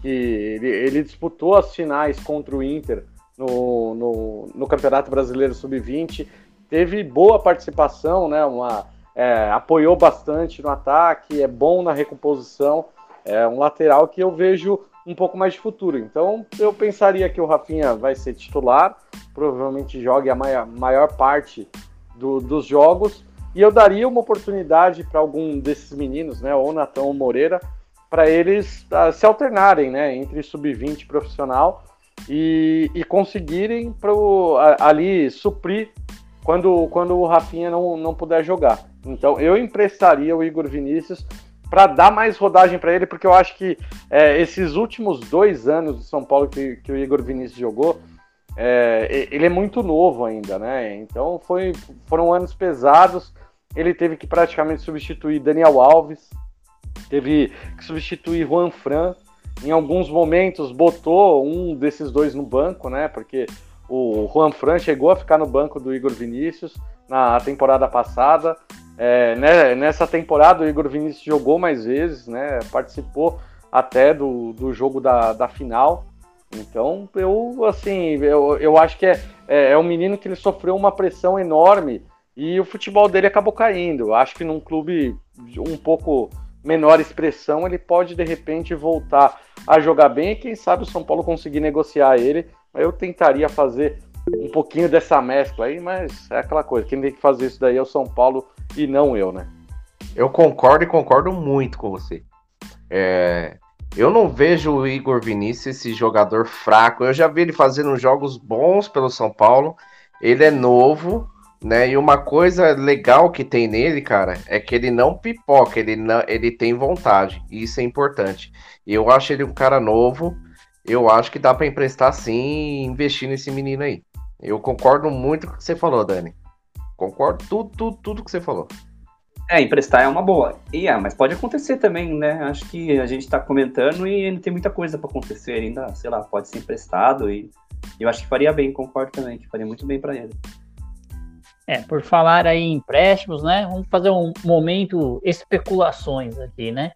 que ele, ele disputou as finais contra o Inter no, no, no Campeonato Brasileiro Sub-20 teve boa participação, né? Uma, é, apoiou bastante no ataque, é bom na recomposição. É um lateral que eu vejo um pouco mais de futuro. Então eu pensaria que o Rafinha vai ser titular, provavelmente jogue a maior, maior parte do, dos jogos. E eu daria uma oportunidade para algum desses meninos, né, ou Natão ou Moreira, para eles uh, se alternarem né, entre sub-20 profissional e, e conseguirem pro, ali suprir quando, quando o Rafinha não, não puder jogar. Então eu emprestaria o Igor Vinícius para dar mais rodagem para ele, porque eu acho que é, esses últimos dois anos de São Paulo que, que o Igor Vinícius jogou, é, ele é muito novo ainda, né? Então foi, foram anos pesados. Ele teve que praticamente substituir Daniel Alves, teve que substituir Juan Fran. Em alguns momentos botou um desses dois no banco, né? Porque o Juan Fran chegou a ficar no banco do Igor Vinícius na temporada passada. É, né, nessa temporada o Igor Vinícius jogou mais vezes, né? Participou até do, do jogo da, da final. Então, eu, assim, eu, eu acho que é, é, é um menino que ele sofreu uma pressão enorme e o futebol dele acabou caindo. Eu acho que num clube um pouco menor expressão, ele pode de repente voltar a jogar bem e quem sabe o São Paulo conseguir negociar ele. Eu tentaria fazer um pouquinho dessa mescla aí, mas é aquela coisa, quem tem que fazer isso daí é o São Paulo e não eu, né? Eu concordo e concordo muito com você. É, eu não vejo o Igor Vinícius esse jogador fraco. Eu já vi ele fazendo jogos bons pelo São Paulo. Ele é novo, né? E uma coisa legal que tem nele, cara, é que ele não pipoca, ele, não, ele tem vontade. E isso é importante. Eu acho ele um cara novo. Eu acho que dá para emprestar sim e investir nesse menino aí. Eu concordo muito com o que você falou, Dani. Concordo tudo, tudo, tudo que você falou. É, emprestar é uma boa. E é, mas pode acontecer também, né? Acho que a gente tá comentando e ainda tem muita coisa para acontecer ainda, sei lá, pode ser emprestado e eu acho que faria bem, concordo também, que faria muito bem para ele. É, por falar aí em empréstimos, né? Vamos fazer um momento especulações aqui, né?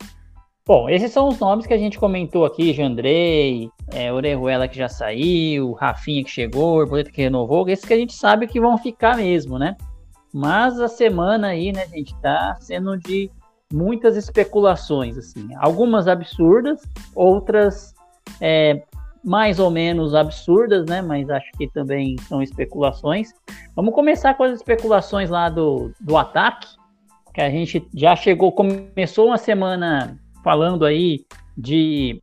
Bom, esses são os nomes que a gente comentou aqui, Jandrei, é, Orejuela que já saiu, Rafinha que chegou, Borboleta que renovou, esses que a gente sabe que vão ficar mesmo, né? Mas a semana aí, né, gente, tá sendo de muitas especulações, assim. Algumas absurdas, outras é, mais ou menos absurdas, né? Mas acho que também são especulações. Vamos começar com as especulações lá do, do ataque, que a gente já chegou, começou uma semana falando aí de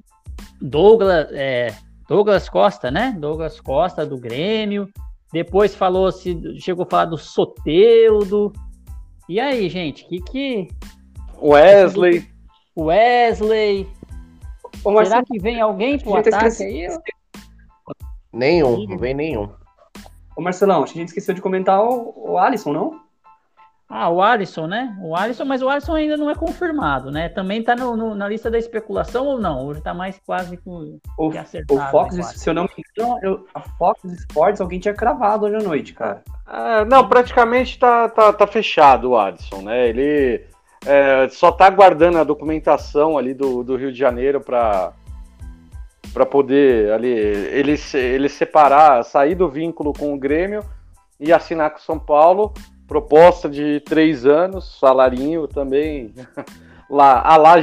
Douglas, é, Douglas Costa, né? Douglas Costa do Grêmio. Depois falou se chegou a falar do Soteudo. E aí, gente, que que Wesley, Wesley. Ô, Será que vem alguém pro ataque aí? Nenhum, não vem nenhum. Ô Marcelão, acho que a gente esqueceu de comentar o, o Alisson, não? Ah, o Alisson, né? O Alisson, mas o Alisson ainda não é confirmado, né? Também tá no, no, na lista da especulação ou não? Hoje tá mais quase com o, que acertado. O Fox, né, se eu não me engano, eu, a Fox Sports alguém tinha cravado hoje à noite, cara. Ah, não, praticamente tá, tá, tá fechado o Alisson, né? Ele é, só tá aguardando a documentação ali do, do Rio de Janeiro para para poder ali ele, ele separar, sair do vínculo com o Grêmio e assinar com o São Paulo proposta de três anos, salarinho também lá, a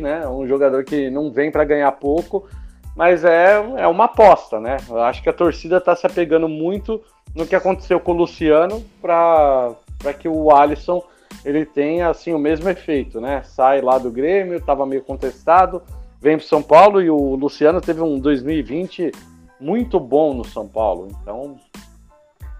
né? Um jogador que não vem para ganhar pouco, mas é, é uma aposta, né? Eu acho que a torcida está se apegando muito no que aconteceu com o Luciano para que o Alisson ele tenha assim o mesmo efeito, né? Sai lá do Grêmio, estava meio contestado, vem para São Paulo e o Luciano teve um 2020 muito bom no São Paulo, então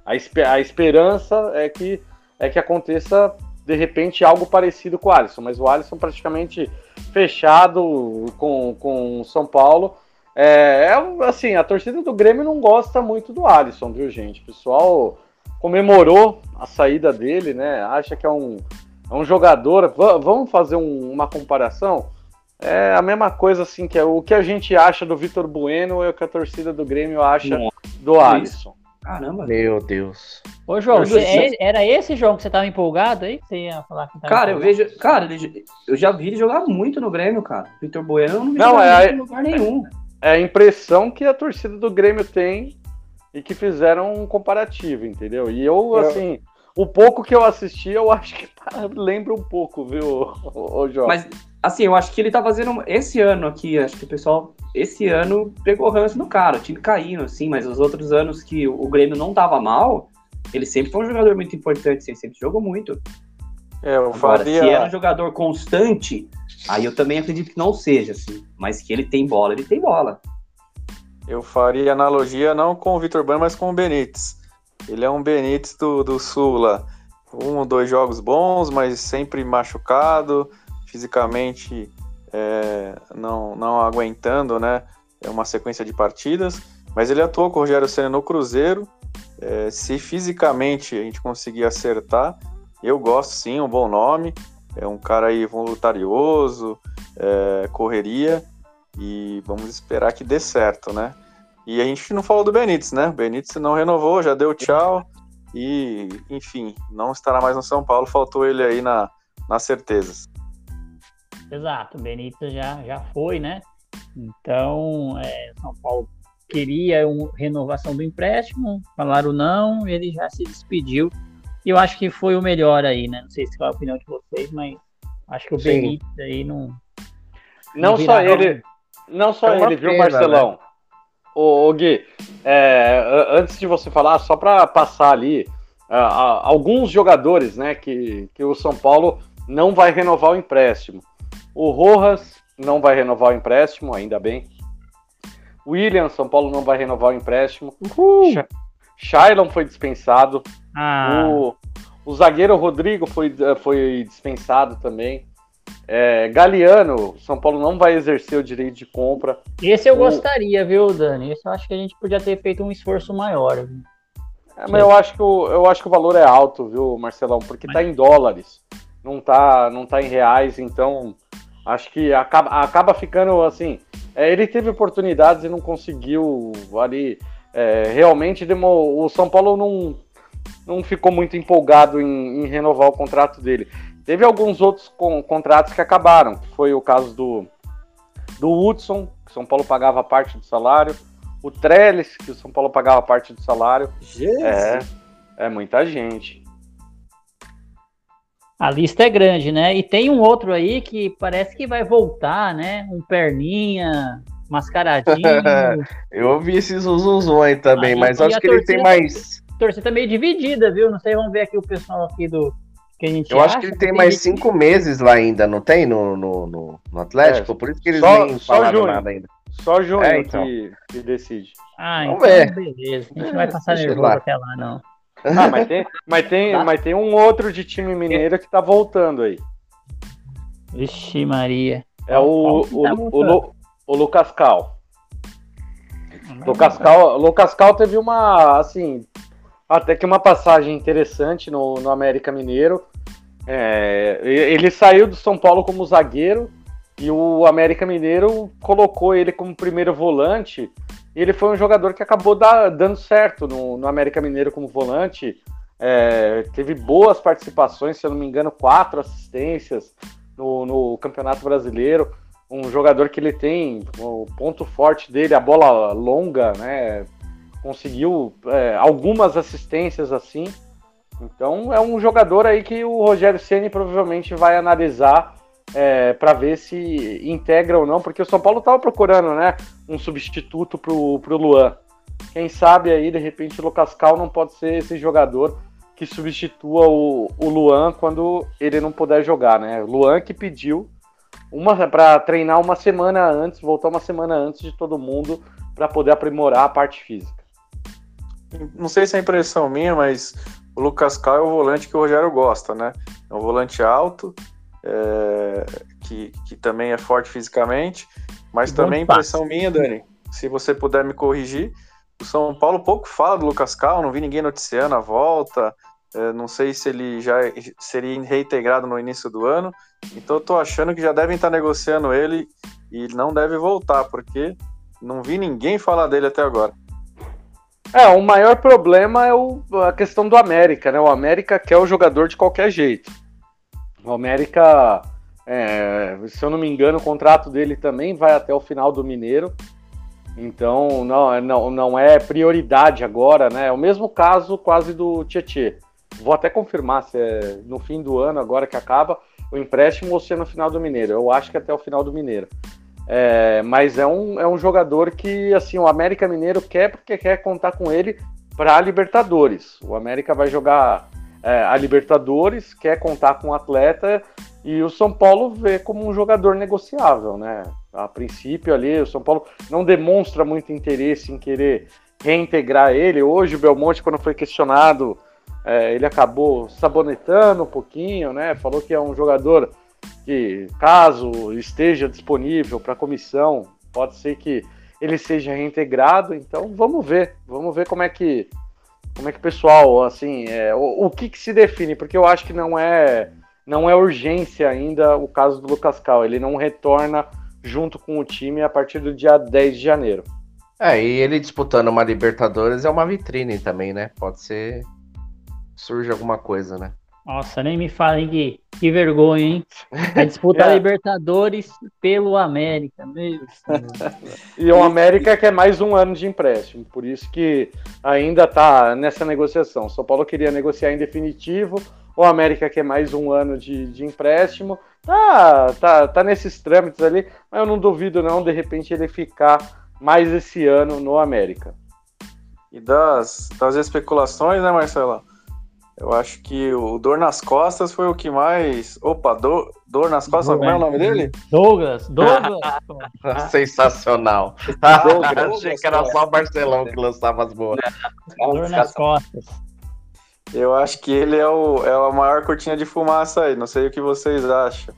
a, a esperança é que, é que aconteça de repente algo parecido com o Alisson, mas o Alisson praticamente fechado com, com o São Paulo. É, é, assim, a torcida do Grêmio não gosta muito do Alisson, viu, gente? O pessoal comemorou a saída dele, né? Acha que é um, é um jogador. vamos fazer um, uma comparação? É a mesma coisa, assim, que é o que a gente acha do Vitor Bueno é o que a torcida do Grêmio acha do Alisson. Caramba. Meu Deus. Ô, João, você, é, era esse jogo que você tava empolgado aí? Você ia falar que Cara, eu vejo. Cara, eu já vi ele jogar muito no Grêmio, cara. Vitor Bueno não vi não, é, em lugar nenhum. É a impressão que a torcida do Grêmio tem e que fizeram um comparativo, entendeu? E eu, assim, o pouco que eu assisti, eu acho que lembra um pouco, viu, o João? Mas, assim, eu acho que ele tá fazendo. Esse ano aqui, acho que o pessoal, esse ano, pegou ranço no cara. O time caindo, assim, mas os outros anos que o Grêmio não tava mal, ele sempre foi um jogador muito importante, assim, sempre jogou muito. É, eu Agora, faria. se é um jogador constante, aí eu também acredito que não seja, assim. Mas que ele tem bola, ele tem bola. Eu faria analogia não com o Vitor Bueno, mas com o Benítez. Ele é um Benítez do, do Sul lá. Um ou dois jogos bons, mas sempre machucado, fisicamente é, não, não aguentando, né? É uma sequência de partidas. Mas ele atuou com o Rogério Senna no Cruzeiro. É, se fisicamente a gente conseguir acertar, eu gosto sim, um bom nome. É um cara aí voluntarioso, é, correria. E vamos esperar que dê certo, né? E a gente não falou do Benítez, né? O Benítez não renovou, já deu tchau. E, enfim, não estará mais no São Paulo. Faltou ele aí na, nas certezas. Exato, o Benítez já, já foi, né? Então, é, São Paulo queria uma renovação do empréstimo, falaram não, ele já se despediu. E eu acho que foi o melhor aí, né? Não sei se qual é a opinião de vocês, mas acho que o Sim. Benítez aí não. Não só viraram- ele, não só É ele, viu, pena, Marcelão? Ô, ô, Gui, é, antes de você falar, só para passar ali, a- a- alguns jogadores, né, que, que o São Paulo não vai renovar o empréstimo. O Rojas não vai renovar o empréstimo, ainda bem. William, São Paulo não vai renovar o empréstimo. Sha- Shailon foi dispensado. Ah, O, o zagueiro Rodrigo foi, foi dispensado também. É, Galeano, São Paulo não vai exercer o direito de compra. esse eu o- gostaria, viu, Dani? Esse eu acho que a gente podia ter feito um esforço maior. viu? É, mas eu acho, que o, eu acho que o valor é alto, viu, Marcelão? Porque tá em dólares, não tá, não tá em reais, então acho que acaba, acaba ficando assim. é, ele teve oportunidades e não conseguiu ali. é, realmente demo- o São Paulo não, não ficou muito empolgado em, em renovar o contrato dele. Teve alguns outros con- contratos que acabaram, que foi o caso do, do Hudson, que o São Paulo pagava parte do salário, o Trellis, que o São Paulo pagava parte do salário. É, é muita gente. A lista é grande, né? E tem um outro aí que parece que vai voltar, né? Um perninha, mascaradinho. Eu ouvi esse zuzuzum aí também, Aí, mas e acho que ele tem mais. A torcida tá meio dividida, viu? Não sei, vamos ver aqui o pessoal aqui do que a gente Eu acho acha, que ele tem tem mais gente- cinco meses lá ainda, não tem? No, no, no, no Atlético? Por isso que eles Só- nem só falaram junho. nada ainda. Só junho É, então. que, que decide. Ah, Vamos então ver. beleza. A gente não vai passar nervoso lá. até lá, não. Ah, mas tem, mas, tem, Tá. mas tem um outro de time mineiro que tá voltando aí. Vixe, Maria. É o, o, tá o, o Lucas Cal. Lucas Cal, Lucas Cal teve uma, assim, até que uma passagem interessante no, no América Mineiro. É, ele saiu do São Paulo como zagueiro e o América Mineiro colocou ele como primeiro volante. E ele foi um jogador que acabou da- dando certo no, no América Mineiro como volante. É, teve boas participações, se eu não me engano, quatro assistências no, no Campeonato Brasileiro um jogador que ele tem o ponto forte dele, a bola longa, né? Conseguiu é, algumas assistências assim. Então é um jogador aí que o Rogério Ceni provavelmente vai analisar é, para ver se integra ou não, porque o São Paulo estava procurando, né, um substituto pro, pro Luan. Quem sabe aí de repente o Lucas Cal não pode ser esse jogador que substitua o, o Luan quando ele não puder jogar, né? Luan que pediu uma para treinar uma semana antes, voltar uma semana antes de todo mundo para poder aprimorar a parte física. Não sei se é impressão minha, mas o Lucas Cal é o volante que o Rogério gosta, né? É um volante alto, é, que, que também é forte fisicamente, mas E bom também impressão minha, Dani, se você puder me corrigir, o São Paulo pouco fala do Lucas Cal, não vi ninguém noticiando a volta, é, não sei se ele já seria reintegrado no início do ano, então eu tô achando que já devem estar negociando ele e não deve voltar, porque não vi ninguém falar dele até agora. É, o maior problema é o- a questão do América, né? O América quer o jogador de qualquer jeito. O América, é, se eu não me engano, o contrato dele também vai até o final do Mineiro. Então, não, não, não é prioridade agora, né? É o mesmo caso quase do Tietê. Vou até confirmar se é no fim do ano, agora que acaba, o empréstimo ou se é no final do Mineiro. Eu acho que até o final do Mineiro. É, mas é um, é um jogador que assim o América Mineiro quer porque quer contar com ele para Libertadores. O América vai jogar é, a Libertadores, quer contar com o atleta e o São Paulo vê como um jogador negociável, né? A princípio ali, o São Paulo não demonstra muito interesse em querer reintegrar ele. Hoje o Belmonte, quando foi questionado, é, ele acabou sabonetando um pouquinho, né? Falou que é um jogador que, caso esteja disponível para a comissão, pode ser que ele seja reintegrado. Então vamos ver, vamos ver como é que como é que o pessoal, assim, é, o, o que, que se define, porque eu acho que não é não é urgência ainda o caso do Lucas Cal. Ele não retorna junto com o time a partir do dia 10 de janeiro. É, e ele disputando uma Libertadores é uma vitrine também, né? Pode ser. Surge alguma coisa, né? Nossa, nem me falem que, que vergonha, hein? Vai disputar é. Libertadores pelo América, meu E o América quer mais um ano de empréstimo, por isso que ainda tá nessa negociação. São Paulo queria negociar em definitivo, o América quer mais um ano de, de empréstimo. Tá, tá, tá nesses trâmites ali, mas eu não duvido não, de repente ele ficar mais esse ano no América. E das, das especulações, né, Marcelo? Eu acho que o Dor nas Costas foi o que mais. Opa, Dor, dor nas Costas, como é o nome dele? Douglas, Douglas. Sensacional. Douglas, Achei que era só o Barcelão que lançava as boas. Dor nas Costas. Eu acho que ele é, o, é a maior cortina de fumaça aí. Não sei o que vocês acham.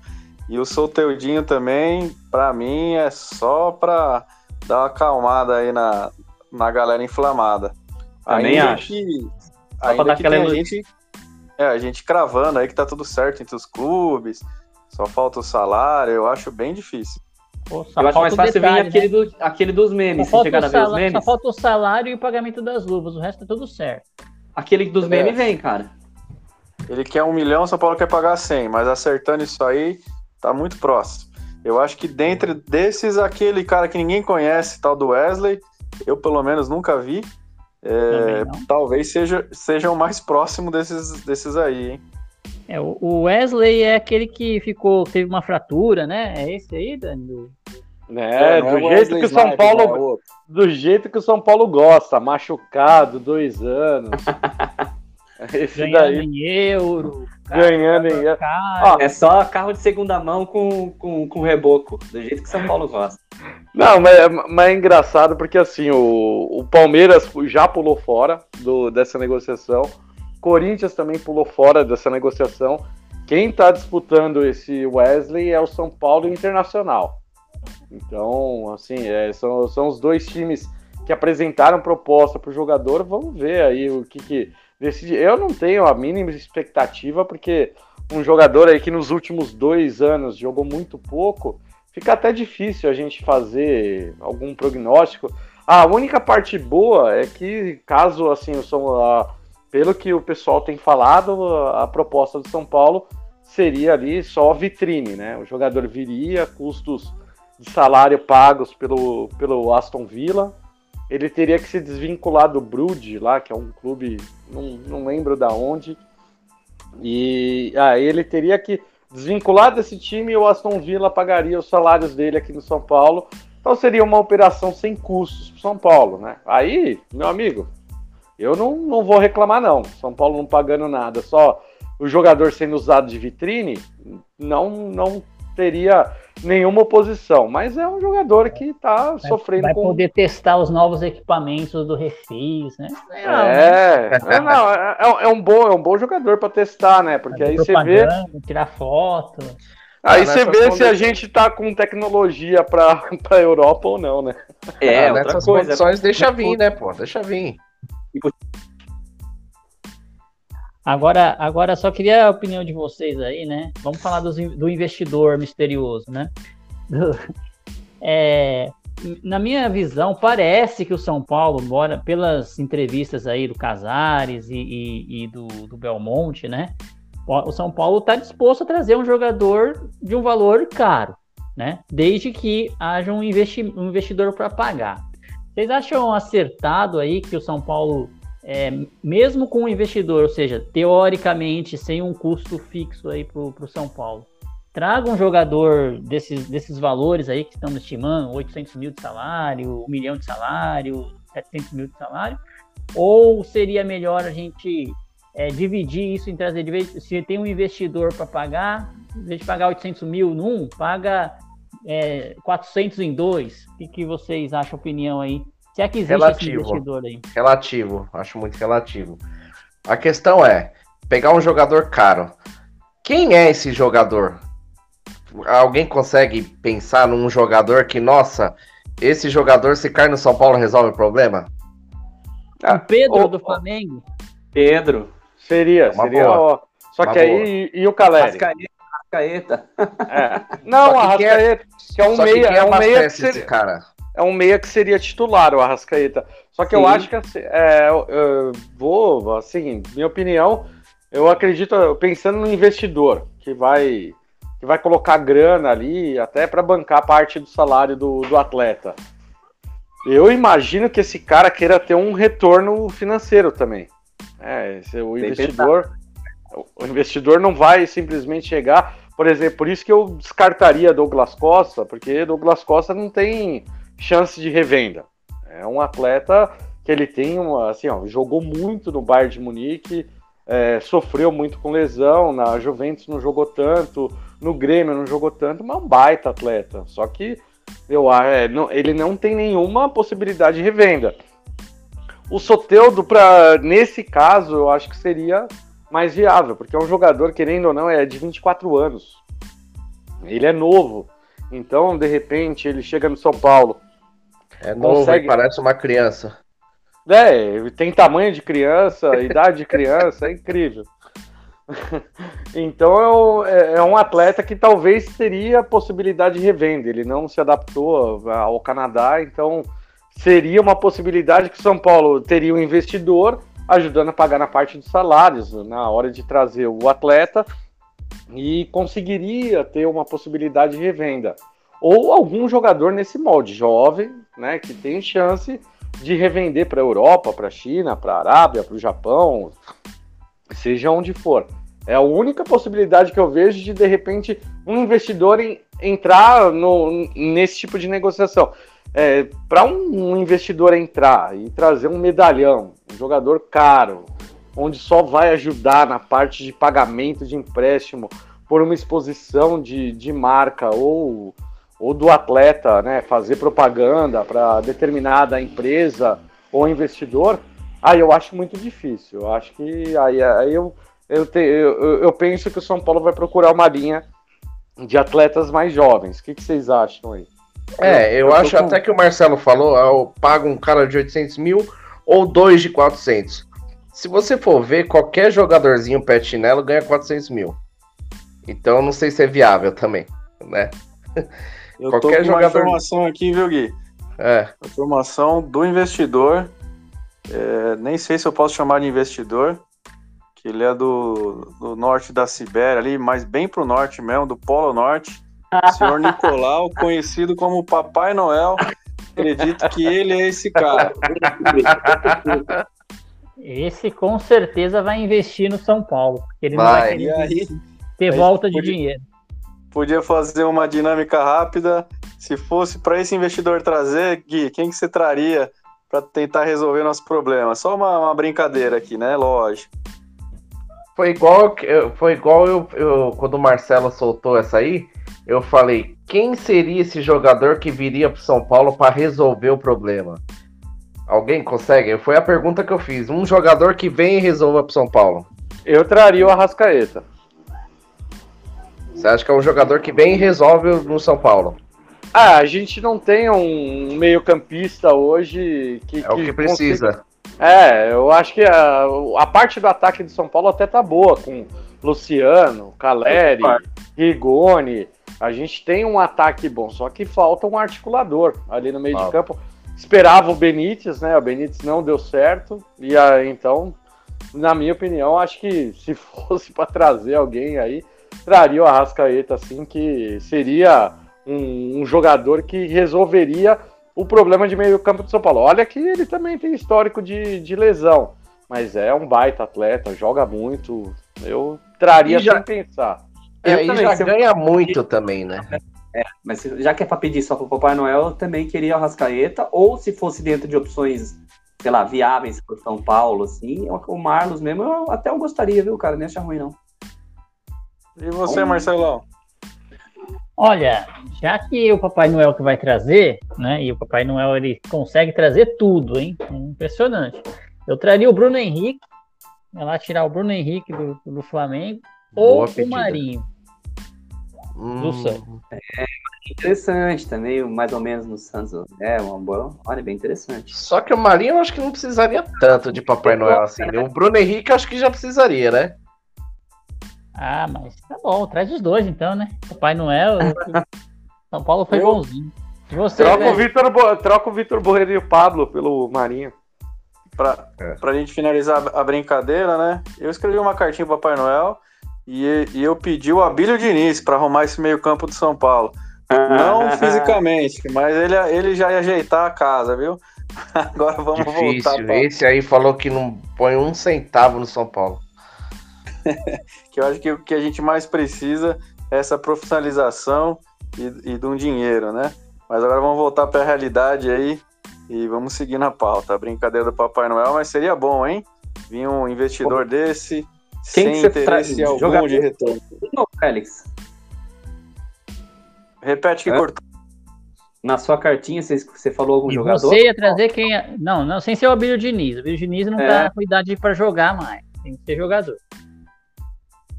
E o Solteudinho também, para mim, é só pra dar uma acalmada aí na, na galera inflamada. Também ainda acho. Que, ainda que tem a gente, é, a gente cravando aí que tá tudo certo entre os clubes, só falta o salário, eu acho bem difícil. Pô, eu acho mais fácil detalhe, vir aquele, né? do, aquele dos memes, só se chegar a ver os memes. Só falta o salário e o pagamento das luvas, o resto tá tudo certo. Aquele dos é. memes vem, cara. Ele quer um milhão, São Paulo quer pagar 100, mas acertando isso aí, tá muito próximo. Eu acho que dentre desses, aquele cara que ninguém conhece, tal do Wesley, eu pelo menos nunca vi. É, talvez seja, seja o mais próximo desses, desses aí, hein? É, o Wesley é aquele que ficou, teve uma fratura, né? É esse aí, Dani? É, é do é jeito que o São Paulo. É do jeito que o São Paulo gosta, machucado, dois anos. Esse Ganhando daí. em euro. Ganhando em euro. é só carro de segunda mão com, com, com reboco, do jeito que São Paulo gosta. Não, mas, é, mas é engraçado porque assim, o, o Palmeiras já pulou fora do, dessa negociação. Corinthians também pulou fora dessa negociação. Quem está disputando esse Wesley é o São Paulo Internacional. Então, assim, é, são, são os dois times que apresentaram proposta para o jogador. Vamos ver aí o que, que decide. Eu não tenho a mínima expectativa, porque um jogador aí que nos últimos dois anos jogou muito pouco, fica até difícil a gente fazer algum prognóstico. A única parte boa é que, caso assim, o São, a, pelo que o pessoal tem falado, a, a proposta do São Paulo seria ali só vitrine, né? O jogador viria, custos de salário pagos pelo, pelo Aston Villa. Ele teria que se desvincular do Brude lá, que é um clube, não, não lembro da onde. E aí ah, ele teria que desvincular desse time o Aston Villa pagaria os salários dele aqui no São Paulo. Então seria uma operação sem custos para São Paulo, né? Aí, meu amigo, eu não, não vou reclamar não. São Paulo não pagando nada, só o jogador sendo usado de vitrine, não não teria nenhuma oposição. Mas é um jogador que está sofrendo vai com. Poder testar os novos equipamentos do Refis, né? É, é, é, não, é, é, um bom, é um bom jogador para testar, né? Porque aí você vê. Tirar foto. Aí ah, você vê se a gente tá com tecnologia para a Europa ou não, né? É, ah, outra coisa. Condições, deixa vir, né, pô? Deixa vir. Agora, agora só queria a opinião de vocês aí, né? Vamos falar do, do investidor misterioso, né? é, na minha visão, parece que o São Paulo, embora pelas entrevistas aí do Casares e, e, e do, do, Belmonte, né? O São Paulo está disposto a trazer um jogador de um valor caro, né? Desde que haja um, investi um investidor para pagar. Vocês acham acertado aí que o São Paulo é, mesmo com o investidor, ou seja, teoricamente sem um custo fixo aí para o São Paulo, traga um jogador desses, desses valores aí que estamos estimando, 800 mil de salário, 1 milhão de salário, 700 mil de salário, ou seria melhor a gente é, dividir isso em trazer, se tem um investidor para pagar, em vez de pagar 800 mil num, paga é, 400 em dois. O que, que vocês acham, opinião aí? Se é que existe relativo, esse investidor aí. Relativo, acho muito relativo. A questão é, pegar um jogador caro. Quem é esse jogador? Alguém consegue pensar num jogador que, nossa, esse jogador, se cai no São Paulo, resolve o problema? o Pedro do Flamengo? Pedro. Seria, Uma seria. boa. Só Uma que aí, e, e o Caleri? Arrascaeta. É. Não, é- Arrascaeta, que é um Só que meia, quem é um meia que seria, cara? É um meia que seria titular, o Arrascaeta. Só que eu Sim. acho que assim, é, eu, eu vou, assim, minha opinião, eu acredito, pensando no investidor que vai que vai colocar grana ali até para bancar parte do salário do, do atleta. Eu imagino que esse cara queira ter um retorno financeiro também. É, o Tem investidor, o investidor não vai simplesmente chegar, por exemplo, por isso que eu descartaria Douglas Costa, porque Douglas Costa não tem chance de revenda. É um atleta que ele tem uma, assim, ó, jogou muito no Bayern de Munique, é, sofreu muito com lesão, na Juventus não jogou tanto, no Grêmio não jogou tanto, mas é um baita atleta. Só que eu, é, não- ele não tem nenhuma possibilidade de revenda. O Soteudo, pra, nesse caso, eu acho que seria mais viável, porque é um jogador, querendo ou não, é de 24 anos. Ele é novo. Então, de repente, ele chega no São Paulo. É novo Consegue. e parece uma criança. É, tem tamanho de criança, idade de criança, é incrível. Então é, é um atleta que talvez teria possibilidade de revenda. Ele não se adaptou ao Canadá, então seria uma possibilidade que o São Paulo teria um investidor ajudando a pagar na parte dos salários na hora de trazer o atleta e conseguiria ter uma possibilidade de revenda. Ou algum jogador nesse molde, jovem, né, que tem chance de revender para a Europa, para a China, para a Arábia, para o Japão, seja onde for. É a única possibilidade que eu vejo de, de repente, um investidor em- entrar no, nesse tipo de negociação. É, para um, investidor entrar e trazer um medalhão, um jogador caro, onde só vai ajudar na parte de pagamento de empréstimo por uma exposição de, de marca ou, ou do atleta, né, fazer propaganda para determinada empresa ou investidor, aí eu acho muito difícil. Eu acho que aí, aí eu, eu, te- eu, eu- penso que o São Paulo vai procurar uma linha de atletas mais jovens. O que, que vocês acham aí? É, eu, eu acho com- até que o Marcelo falou, eu pago um cara de 800 mil ou dois de 400. Se você for ver, qualquer jogadorzinho pé de chinelo ganha 400 mil. Então não sei se é viável também, né? Eu Qualquer tô com uma jogador- informação aqui, viu, Gui? É, Informação do investidor. é, nem sei se eu posso chamar de investidor, que ele é do, do norte da Sibéria, ali, mas bem pro norte mesmo, do Polo Norte. O senhor Nicolau, conhecido como Papai Noel. Acredito que ele é esse cara. Esse com certeza vai investir no São Paulo. Porque ele não Vai. vai E querer aí, ter aí volta de podia- dinheiro. Podia fazer uma dinâmica rápida. Se fosse para esse investidor trazer, Gui, quem que você traria para tentar resolver nosso problema? Só uma, uma brincadeira aqui, né? Lógico. foi igual, foi igual eu, eu- quando o Marcelo soltou essa aí, eu falei, quem seria esse jogador que viria pro São Paulo para resolver o problema? Alguém consegue? Foi a pergunta que eu fiz. Um jogador que vem e resolva pro São Paulo. Eu traria o Arrascaeta. Você acha que é um jogador que vem e resolve no São Paulo? Ah, a gente não tem um meio-campista hoje que. É o que precisa. É, eu acho que a, a parte do ataque de São Paulo até tá boa, com Luciano, Caleri, Rigoni. A gente tem um ataque bom, só que falta um articulador ali no meio de campo. Esperava o Benítez, né? O Benítez não deu certo. E aí, então, na minha opinião, acho que se fosse para trazer alguém aí, traria o Arrascaeta, assim, que seria um, um jogador que resolveria o problema de meio campo de São Paulo. Olha que ele também tem histórico de, de lesão, mas é um baita atleta, joga muito. Eu traria já, sem pensar. É, e já ganha muito também, né? É, mas já que é para pedir só para o Papai Noel, eu também queria o Rascaeta, ou se fosse dentro de opções, sei lá, viáveis para São Paulo, assim, o Marlos mesmo, eu até eu gostaria, viu, cara? Nem acha ruim, não. E você, Marcelão? Olha, já que o Papai Noel que vai trazer, né? E o Papai Noel ele consegue trazer tudo, hein? É impressionante. Eu traria o Bruno Henrique, vai lá tirar o Bruno Henrique do, do Flamengo, Boa ou pedida. o Marinho. Hum, do Santos. É interessante também, mais ou menos no Santos. É uma boa. Olha, bem interessante. Só que o Marinho eu acho que não precisaria tanto de Papai Noel assim. Né? O Bruno Henrique acho que já precisaria, né? Ah, mas tá bom, traz os dois então, né? Papai Noel. São Paulo foi eu... bonzinho. E você, troca, né? o Vitor, troca o Vitor Borreiro e o Pablo pelo Marinho. Pra, é. pra gente finalizar a brincadeira, né? Eu escrevi uma cartinha pro Papai Noel e, e eu pedi o Abílio Diniz para arrumar esse meio-campo do São Paulo. Não fisicamente, mas ele, ele já ia ajeitar a casa, viu? Agora vamos Difícil. voltar. Pra... Esse aí falou que não põe um centavo no São Paulo. que eu acho que o que a gente mais precisa é essa profissionalização e, e de um dinheiro, né? Mas agora vamos voltar para a realidade aí e vamos seguir na pauta. A brincadeira do Papai Noel, mas seria bom, hein? Vir um investidor Pô. desse Quem sem que interesse algum jogador? de retorno. Não, Félix. Repete que é? cortou. Na sua cartinha, você, você falou algum e jogador? Você ia trazer quem. Não, não, sem ser o Abílio Diniz. O Abílio Diniz não é. tá com idade para jogar mais. Tem que ser jogador.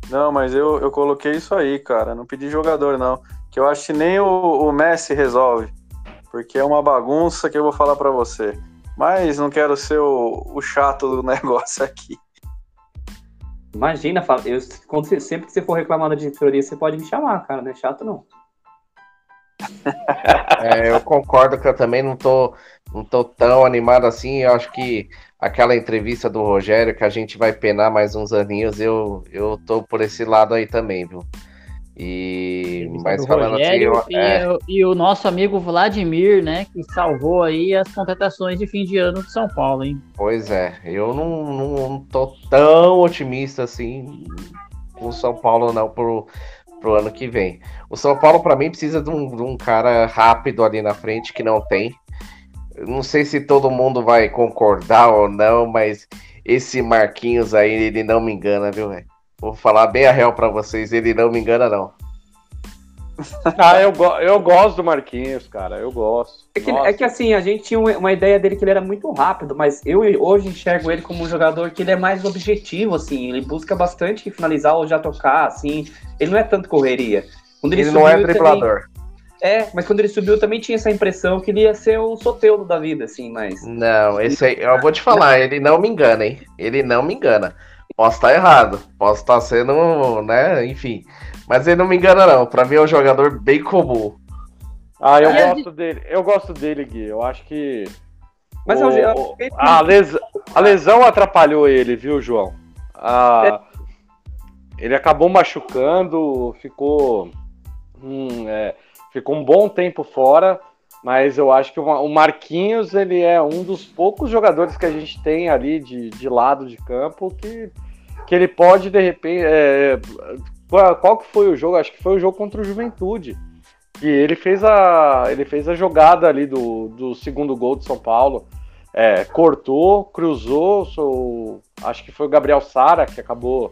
Não, mas eu, eu coloquei isso aí, cara. Não pedi jogador, não. Que eu acho que nem o, o Messi resolve. Porque é uma bagunça que eu vou falar para você. Mas não quero ser o, o chato do negócio aqui. Imagina, eu, quando você, sempre que você for reclamar da diretoria, você pode me chamar, cara. Não é chato, não. É, eu concordo que eu também não tô, não tô tão animado assim. Eu acho que aquela entrevista do Rogério, que a gente vai penar mais uns aninhos, eu, eu tô por esse lado aí também, viu? E mas falando Rogério assim, eu, é... e, e, o nosso amigo Vladimir, né, que salvou aí as contratações de fim de ano de São Paulo, hein? Pois é, eu não, não, não tô tão otimista assim com o São Paulo não pro, pro ano que vem. O São Paulo para mim precisa de um, de um cara rápido ali na frente que não tem não sei se todo mundo vai concordar ou não, mas esse Marquinhos aí, ele não me engana, viu, velho? Vou falar bem a real para vocês, ele não me engana, não. ah, eu, go eu gosto do Marquinhos, cara, eu gosto. É que, é que, assim, a gente tinha uma ideia dele que ele era muito rápido, mas eu hoje enxergo ele como um jogador que ele é mais objetivo, assim, ele busca bastante finalizar ou já tocar, assim, ele não é tanto correria. Quando ele, ele não é driblador. Também, é, mas quando ele subiu também tinha essa impressão que ele ia ser um soteudo da vida, assim, mas. Não, esse aí, eu vou te falar, ele não me engana, hein? Ele não me engana. Posso estar errado, posso estar sendo, né, enfim. Mas ele não me engana, não. Pra mim é um jogador bem comum. Ah, eu é, gosto dele. Eu gosto dele, Gui. Eu acho que. Mas o, eu, eu... A, les... a lesão atrapalhou ele, viu, João? A... É. Ele acabou machucando, ficou. Hum, é ficou um bom tempo fora, mas eu acho que o Marquinhos ele é um dos poucos jogadores que a gente tem ali de, de lado de campo que, que ele pode de repente. É, qual, qual que foi o jogo? Acho que foi o jogo contra o Juventude. E ele fez a, ele fez a jogada ali do, do segundo gol de São Paulo. É, cortou, cruzou, sou, acho que foi o Gabriel Sara que acabou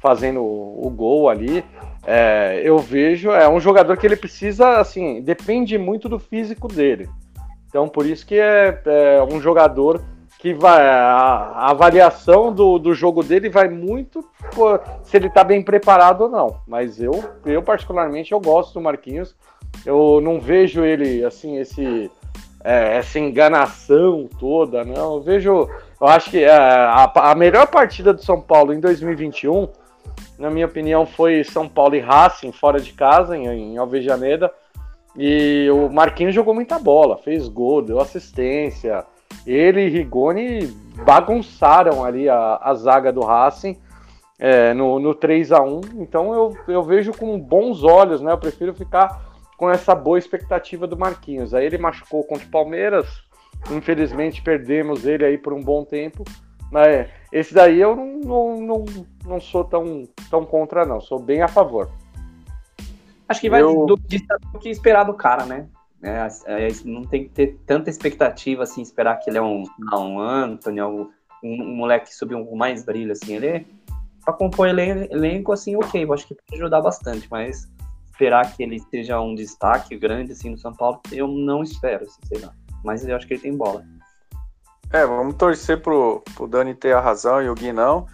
fazendo o, o gol ali. É, eu vejo, é um jogador que ele precisa, assim, depende muito do físico dele. Então, por isso que é, é um jogador que vai. A, avaliação do, do jogo dele vai muito por, se ele está bem preparado ou não. Mas eu, eu, particularmente, eu gosto do Marquinhos. Eu não vejo ele, assim, esse. É, essa enganação toda, não. Eu vejo. Eu acho que é, a, a melhor partida do São Paulo em 2021 na minha opinião, foi São Paulo e Racing fora de casa, em, em Alvejaneda. E o Marquinhos jogou muita bola, fez gol, deu assistência. Ele e Rigoni bagunçaram ali a, a zaga do Racing é, no, no 3 a 1 Então eu, eu vejo com bons olhos, né? Eu prefiro ficar com essa boa expectativa do Marquinhos. Aí ele machucou contra o Palmeiras, infelizmente perdemos ele aí por um bom tempo Mas esse daí eu não, não, não, não sou tão, tão contra, não. Sou bem a favor. Acho que vai Eu- do, do que esperar do cara, né? É, é, não tem que ter tanta expectativa, assim, esperar que ele é um, ah, um Anthony, um, um moleque subir um com mais brilho, assim. Ele, pra compor elen- elenco, assim, ok, eu acho que pode ajudar bastante, mas esperar que ele seja um destaque grande, assim, no São Paulo, eu não espero, assim, sei lá. Mas eu acho que ele tem bola. É, vamos torcer pro, pro Dani ter a razão e o Gui não,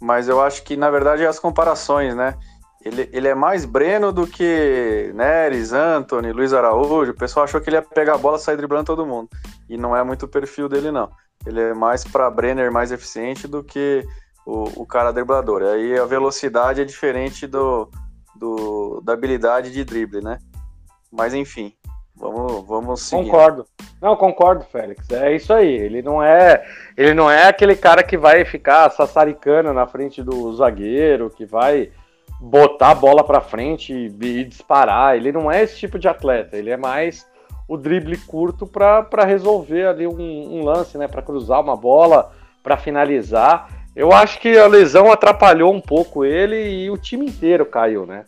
mas eu acho que, na verdade, é as comparações, né? Ele, ele é mais Breno do que Neres, Anthony, Luiz Araújo. O pessoal achou que ele ia pegar a bola e sair driblando todo mundo. E não é muito o perfil dele, não. Ele é mais para Brenner mais eficiente do que o, o cara driblador. Aí a velocidade é diferente do, do, da habilidade de drible, né? Mas enfim, vamos, vamos seguir. Concordo. Não, concordo, Félix. É isso aí. Ele não é, ele não é aquele cara que vai ficar sassaricando na frente do zagueiro, que vai botar a bola pra frente e, e disparar. Ele não é esse tipo de atleta. Ele é mais o drible curto pra resolver ali um, um lance, né? Pra cruzar uma bola, pra finalizar. Eu acho que a lesão atrapalhou um pouco ele e o time inteiro caiu, né?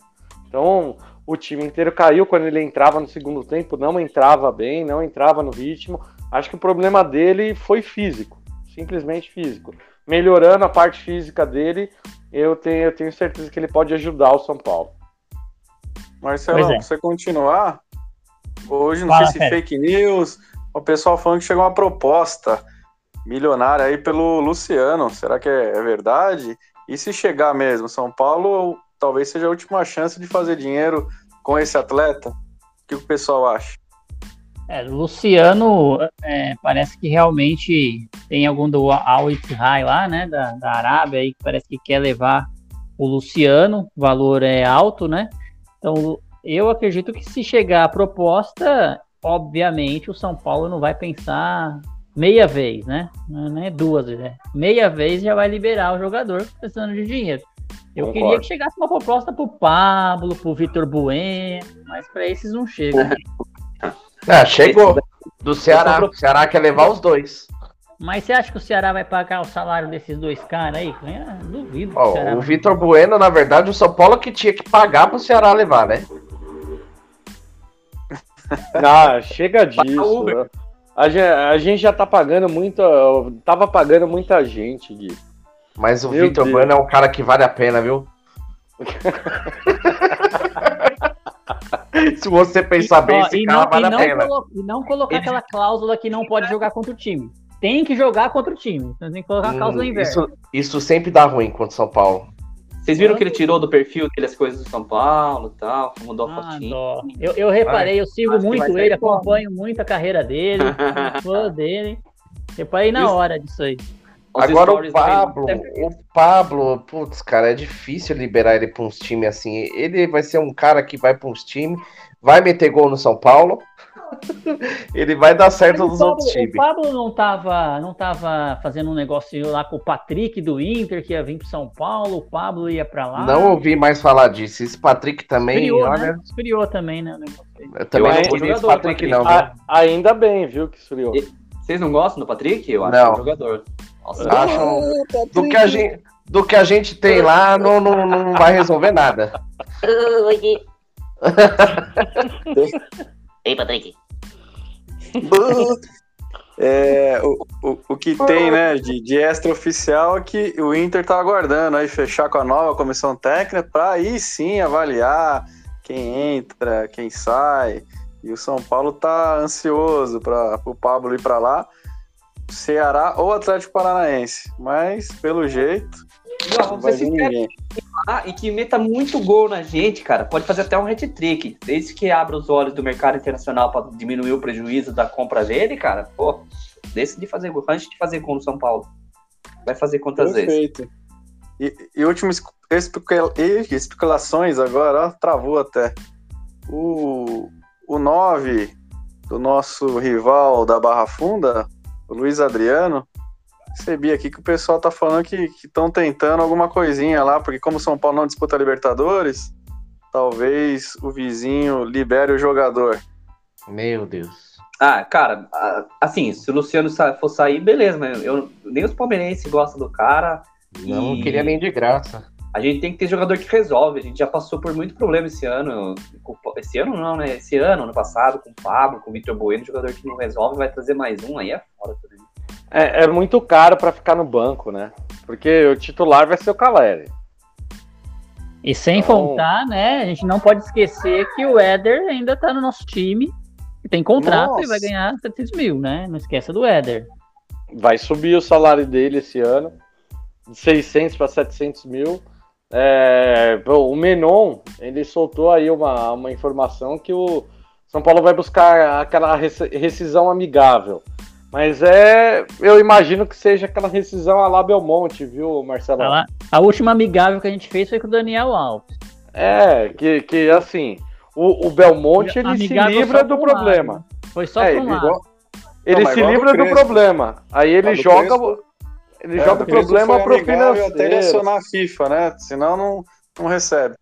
Então, o time inteiro caiu quando ele entrava no segundo tempo, não entrava bem, não entrava no ritmo. Acho que o problema dele foi físico, simplesmente físico. Melhorando a parte física dele, eu tenho, eu tenho certeza que ele pode ajudar o São Paulo. Marcelo, é. pra você continuar, hoje não Fala, sei se Félix. fake news, o pessoal falando que chegou uma proposta milionária aí pelo Luciano. Será que é, é verdade? E se chegar mesmo, São Paulo talvez seja a última chance de fazer dinheiro com esse atleta? O que o pessoal acha? É, Luciano é, parece que realmente tem algum do Al Ittihad lá, né, da, da Arábia aí, que parece que quer levar o Luciano, o valor é alto, né? Então, eu acredito que se chegar a proposta, obviamente o São Paulo não vai pensar meia vez, né? Não é duas vezes, é meia vez já vai liberar o jogador precisando de dinheiro. Eu Concordo. queria que chegasse uma proposta pro Pablo, pro Vitor Bueno, mas para esses não chega. Ah, chegou. Do Ceará. O Ceará quer levar os dois. Mas você acha que o Ceará vai pagar o salário desses dois caras aí? Ah, duvido. que Ó, o Ceará o Vitor Bueno, na verdade, o São Paulo que tinha que pagar pro Ceará levar, né? Ah, chega disso. Uber. A gente, a gente já tá pagando muita. Tava pagando muita gente, Gui. Mas o Meu Vitor Deus. Bueno é um cara que vale a pena, viu? Se você pensar bem, Ó, esse e, cara não, vale e, a não pena. colo- e não colocar aquela cláusula que não pode jogar contra o time. Tem que jogar contra o time. Então tem que colocar a cláusula Hum, inversa. isso, isso sempre dá ruim contra o São Paulo. Vocês viram que ele tirou do perfil dele as coisas do São Paulo e tal, mudou a Ah, fotinha. dó. Eu, eu reparei, eu sigo acho muito ele, bom. acompanho muito a carreira dele, fã dele. Reparei na Isso. hora disso aí. Os Agora o dele- Pablo, o Pablo, putz, cara, é difícil liberar ele pra uns times assim. Ele vai ser um cara que vai pra uns times, vai meter gol no São Paulo, ele vai dar certo Mas o nos Pablo, outros o times. Pablo não tava, não tava fazendo um negocinho lá com o Patrick do Inter, que ia vir pro São Paulo, o Pablo ia pra lá. Não ouvi mais falar disso. Esse Patrick também, Esfriou, olha, né? Esfriou também, né? o negócio eu também Eu não ouvi que esse Patrick, Patrick. não. A- ainda bem, viu, que esfriou. E- Vocês não gostam do Patrick? Eu acho Não. que é um jogador. Nossa, Acho do que a gente, do que a gente tem lá, não, não, não vai resolver nada. Ei, Patrick. É, o, o, o que tem, né, de, de extra-oficial é que o Inter tá aguardando aí fechar com a nova comissão técnica para aí sim avaliar quem entra, quem sai. E o São Paulo tá ansioso para o Pablo ir para lá, Ceará ou Atlético Paranaense. Mas, pelo jeito, Não, vamos vai ser sinceros ninguém. ah, e que meta muito gol na gente, cara. Pode fazer até um hat-trick. Desde que abra os olhos do mercado internacional para diminuir o prejuízo da compra dele, cara. Pô, decide fazer gol. Antes de fazer gol no São Paulo. Vai fazer quantas vezes? Perfeito. E, e últimas especu- especulações agora, ó, travou até. O, o 9 do nosso rival da Barra Funda, o Luiz Adriano, recebi aqui que o pessoal tá falando que estão tentando alguma coisinha lá, porque como o São Paulo não disputa Libertadores, talvez o vizinho libere o jogador. Meu Deus. Ah, cara, assim, se o Luciano for sair, beleza, mas eu, nem os palmeirenses gostam do cara. Não E queria nem de graça. A gente tem que ter jogador que resolve. A gente já passou por muito problema esse ano. Esse ano não, né? Esse ano, ano passado, com o Pablo, com o Vitor Bueno, jogador que não resolve, vai trazer mais um, aí é foda também. É, é muito caro pra ficar no banco, né? Porque o titular vai ser o Caleri. E sem Então- contar, né? A gente não pode esquecer que o Éder ainda tá no nosso time. Tem contrato e Nossa. vai ganhar 700 mil, né? Não esqueça do Éder. Vai subir o salário dele esse ano, de 600 para 700 mil. É, o Menon, ele soltou aí uma, uma informação que o São Paulo vai buscar aquela rescisão amigável. Mas é, eu imagino que seja aquela rescisão a lá Belmonte, viu, Marcelo? Tá lá. A última amigável que a gente fez foi com o Daniel Alves. É, que, que assim, o, o Belmonte ele se livra do lado, problema. Foi só É, um ele. Igual, Ele se do livra do Crespo. problema. Aí ele do joga, Crespo. Ele é, joga o problema pro amigável Até ele financeiro. acionar a FIFA, né? Senão não, não recebe.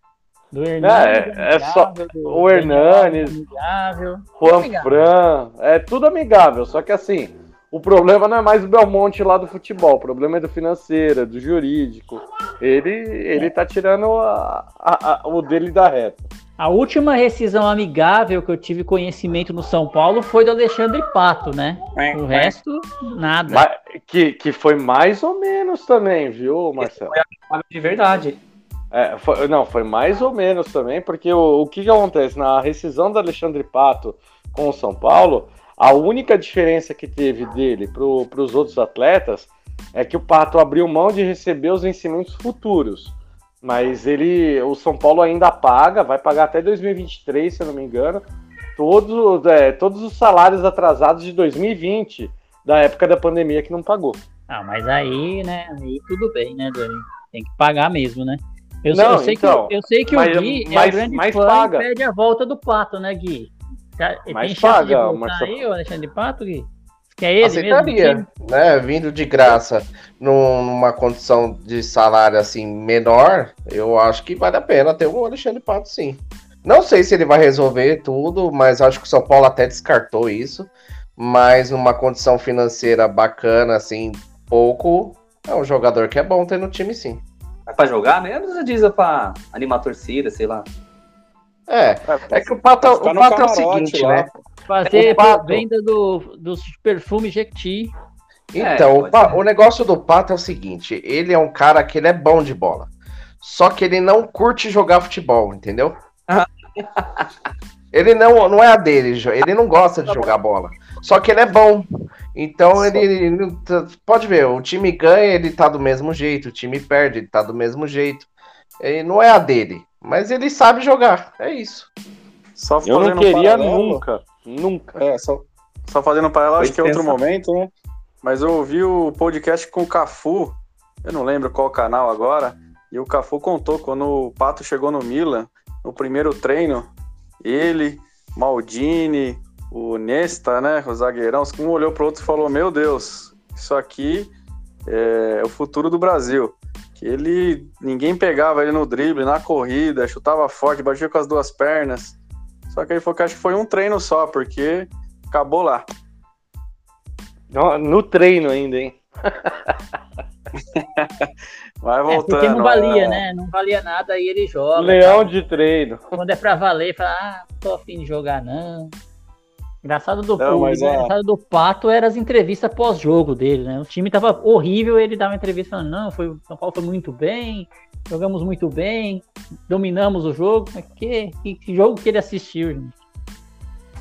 Do Hernanes, é só- o Hernanes, amigável. Juan Amigável. Fran, é tudo amigável. Só que assim, o problema não é mais o Belmonte lá do futebol, o problema é do financeiro, é do jurídico. Ele, ele tá tirando a- a- a- o dele da reta. A última rescisão amigável que eu tive conhecimento no São Paulo foi do Alexandre Pato, né? O resto, nada. Mas, que, que foi mais ou menos também, viu, Marcelo? Paga De verdade. É, foi- não, foi mais ou menos também, porque o, o que, que acontece? Na rescisão do Alexandre Pato com o São Paulo, a única diferença que teve dele para os outros atletas é que o Pato abriu mão de receber os vencimentos futuros. Mas ele, o São Paulo ainda paga, vai pagar até 2023, se eu não me engano, todos, é, todos os salários atrasados de 2020, da época da pandemia que não pagou. Ah, mas aí, né? Aí tudo bem, né, Dani? Tem que pagar mesmo, né? Eu, Não, eu sei, então, que, eu sei que mas- o Gui é mas- o grande mas fã paga. e pede a volta do Pato, né, Gui? Tá- Mas Tem paga, de voltar Marcelo. aí, o Alexandre Pato, Gui? Que é ele Aceitaria, mesmo? né? Vindo de graça num- numa condição de salário assim menor, eu acho que vale a pena ter o Alexandre Pato, sim. Não sei se ele vai resolver tudo, mas acho que o São Paulo até descartou isso. Mas numa condição financeira bacana, assim, pouco, é um jogador que é bom ter no time, sim. Mas pra jogar mesmo, você diz é pra animar a torcida, sei lá. É, é que o Pato, Vai o no Pato é o seguinte, lá. né? Fazer O Pato. venda do, dos perfumes Jequiti. Então, É, o, o negócio do Pato é o seguinte: ele é um cara que ele é bom de bola. Só que ele não curte jogar futebol, entendeu? ele não, não é a dele, ele não gosta de jogar bola. Só que ele é bom. Então ele, ele tá- pode ver, o time ganha, ele tá do mesmo jeito, o time perde, ele tá do mesmo jeito. Ele não é a dele, mas ele sabe jogar. É isso. Só Eu não queria paralelo- nunca, nunca. É, só, só fazendo um paralelo, Foi acho que é outro momento, né? Mas eu ouvi o podcast com o Cafu, eu não lembro qual canal agora, e o Cafu contou quando o Pato chegou no Milan, no primeiro treino, ele, Maldini, o Nesta, né, o zagueirão, um olhou pro outro e falou, meu Deus, isso aqui é o futuro do Brasil. Que ele, ninguém pegava ele no drible, na corrida, chutava forte, batia com as duas pernas. Só que ele falou que acho que foi um treino só, porque acabou lá. No, no treino ainda, hein? Vai É, voltando. porque não valia, é. né? Não valia nada, aí ele joga. Leão tal. de treino. Quando é pra valer, fala, ah, não tô afim de jogar, não. Engraçado do, Não, mas, ó. engraçado do Pato era as entrevistas pós-jogo dele, né? O time tava horrível, ele dava uma entrevista falando, não, foi, São Paulo foi muito bem, jogamos muito bem, dominamos o jogo. Que, que, que jogo que ele assistiu, gente?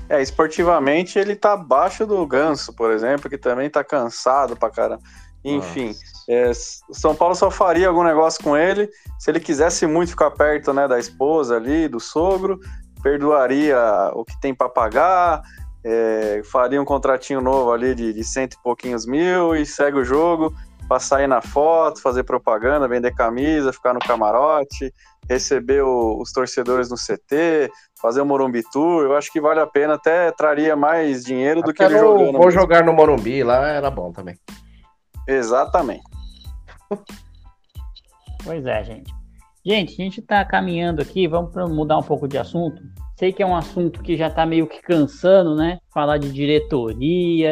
É, esportivamente ele tá abaixo do Ganso, por exemplo, que também tá cansado pra caramba. Enfim, é, São Paulo só faria algum negócio com ele se ele quisesse muito ficar perto né, da esposa ali, do sogro, perdoaria o que tem pra pagar, é, faria um contratinho novo ali de, de cento e pouquinhos mil e segue o jogo pra sair na foto, fazer propaganda, vender camisa, ficar no camarote, receber o- os torcedores no CT, fazer o Morumbi Tour. Eu acho que vale a pena, até traria mais dinheiro do que Até ele jogando. vou mesmo. jogar no Morumbi, lá era bom também. Exatamente. Pois é, gente. Gente, a gente tá caminhando aqui, vamos mudar um pouco de assunto. Sei que é um assunto que já está meio que cansando, né? Falar de diretoria.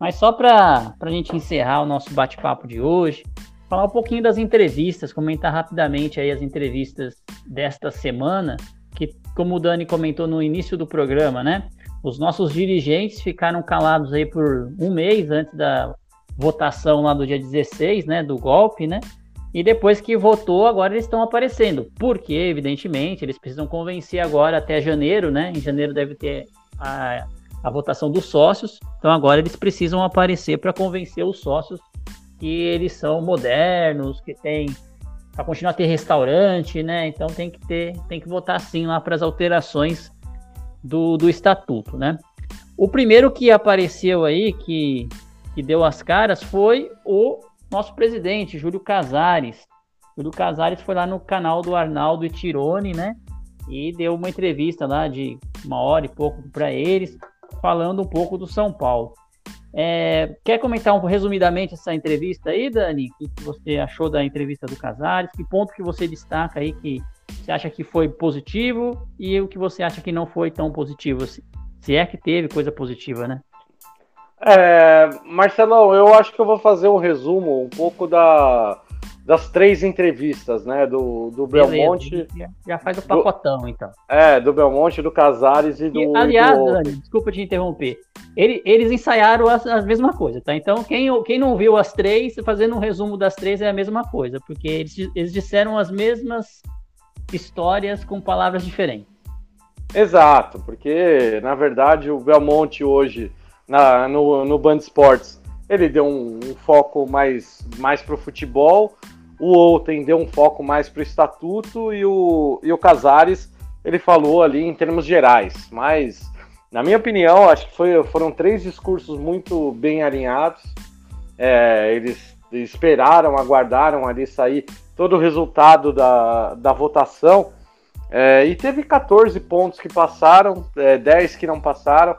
Mas só para a gente encerrar o nosso bate-papo de hoje, falar um pouquinho das entrevistas, comentar rapidamente aí as entrevistas desta semana, que como o Dani comentou no início do programa, né? Os nossos dirigentes ficaram calados aí por um mês antes da votação lá do dia 16, né? Do golpe, né? E depois que votou, agora eles estão aparecendo. Porque, evidentemente, eles precisam convencer agora até janeiro, né? Em janeiro deve ter a, a votação dos sócios. Então agora eles precisam aparecer para convencer os sócios que eles são modernos, que tem para continuar a ter restaurante, né? Então tem que ter, tem que votar sim lá para as alterações do, do estatuto, né? O primeiro que apareceu aí, que, que deu as caras, foi o nosso presidente, Júlio Casares. Júlio Casares foi lá no canal do Arnaldo e Tirone, né? E deu uma entrevista lá de uma hora e pouco para eles, falando um pouco do São Paulo. É, quer comentar um, resumidamente essa entrevista aí, Dani? O que você achou da entrevista do Casares? Que ponto que você destaca aí que você acha que foi positivo e o que você acha que não foi tão positivo assim? Se é que teve coisa positiva, né? É, Marcelão, eu acho que eu vou fazer um resumo um pouco da, das três entrevistas, né? Do, do Belmonte. Já, faz o pacotão, do, então. É, do Belmonte, do Casares e do. E, aliás, do... Dani, desculpa te interromper. Ele, eles ensaiaram a, a, mesma coisa, tá? Então, quem, quem não viu as três, fazendo um resumo das três é a mesma coisa, porque eles, eles disseram as mesmas histórias com palavras diferentes. Exato, porque na verdade o Belmonte hoje na, no, no Band Esportes, ele deu um, um foco mais, mais para o futebol, o Outen deu um foco mais para o estatuto e o, e o Casares ele falou ali em termos gerais, mas na minha opinião acho que foi, foram três discursos muito bem alinhados. É, eles esperaram, aguardaram ali sair todo o resultado da, da votação é, e teve 14 pontos que passaram, é, 10 que não passaram.